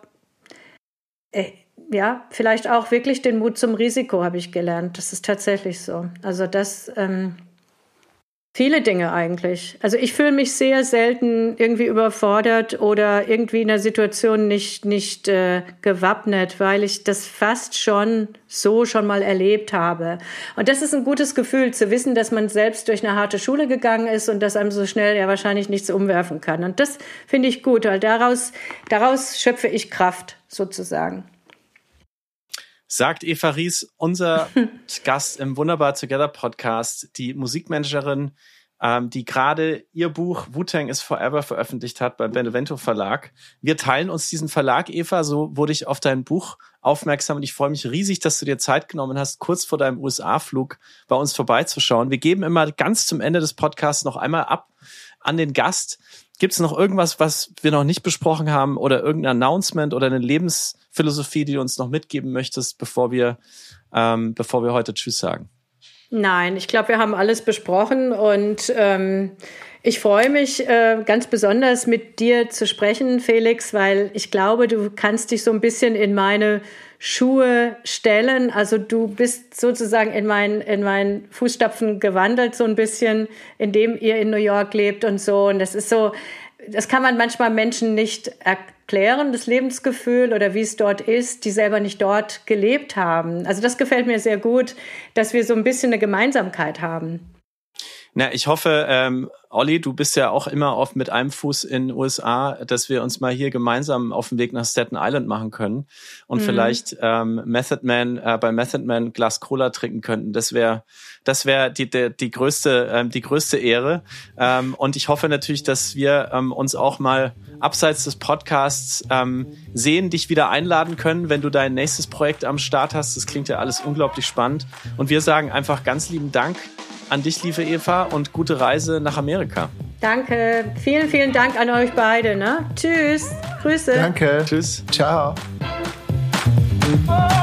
äh, ja, vielleicht auch wirklich den Mut zum Risiko habe ich gelernt. Das ist tatsächlich so. Also das, ähm, Viele Dinge eigentlich. Also ich fühle mich sehr selten irgendwie überfordert oder irgendwie in der Situation nicht, nicht äh, gewappnet, weil ich das fast schon so schon mal erlebt habe. Und das ist ein gutes Gefühl zu wissen, dass man selbst durch eine harte Schule gegangen ist und dass einem so schnell ja wahrscheinlich nichts umwerfen kann. Und das finde ich gut, weil daraus, daraus schöpfe ich Kraft sozusagen sagt Eva Ries, unser Gast im Wunderbar Together Podcast, die Musikmanagerin, ähm, die gerade ihr Buch Wu-Tang is Forever veröffentlicht hat beim Benevento Verlag. Wir teilen uns diesen Verlag, Eva, so wurde ich auf dein Buch aufmerksam und ich freue mich riesig, dass du dir Zeit genommen hast, kurz vor deinem USA-Flug bei uns vorbeizuschauen. Wir geben immer ganz zum Ende des Podcasts noch einmal ab an den Gast, Gibt es noch irgendwas, was wir noch nicht besprochen haben oder irgendein Announcement oder eine Lebensphilosophie, die du uns noch mitgeben möchtest, bevor wir, ähm, bevor wir heute Tschüss sagen? Nein, ich glaube, wir haben alles besprochen und ähm, ich freue mich äh, ganz besonders mit dir zu sprechen, Felix, weil ich glaube, du kannst dich so ein bisschen in meine Schuhe stellen. Also du bist sozusagen in meinen in meinen Fußstapfen gewandelt so ein bisschen, indem ihr in New York lebt und so. Und das ist so, das kann man manchmal Menschen nicht erklären, das Lebensgefühl oder wie es dort ist, die selber nicht dort gelebt haben. Also das gefällt mir sehr gut, dass wir so ein bisschen eine Gemeinsamkeit haben. Na, ich hoffe, ähm, Olli, du bist ja auch immer oft mit einem Fuß in den USA, dass wir uns mal hier gemeinsam auf den Weg nach Staten Island machen können und mhm. vielleicht ähm, Method Man äh, bei Method Man Glas Cola trinken könnten. Das wäre das wäre die, die die größte ähm, die größte Ehre. Ähm, und ich hoffe natürlich, dass wir ähm, uns auch mal abseits des Podcasts ähm, sehen, dich wieder einladen können, wenn du dein nächstes Projekt am Start hast. Das klingt ja alles unglaublich spannend. Und wir sagen einfach ganz lieben Dank an dich, liebe Eva, und gute Reise nach Amerika. Danke. Vielen, vielen Dank an euch beide. Ne? Tschüss. Grüße. Danke. Tschüss. Ciao. Oh.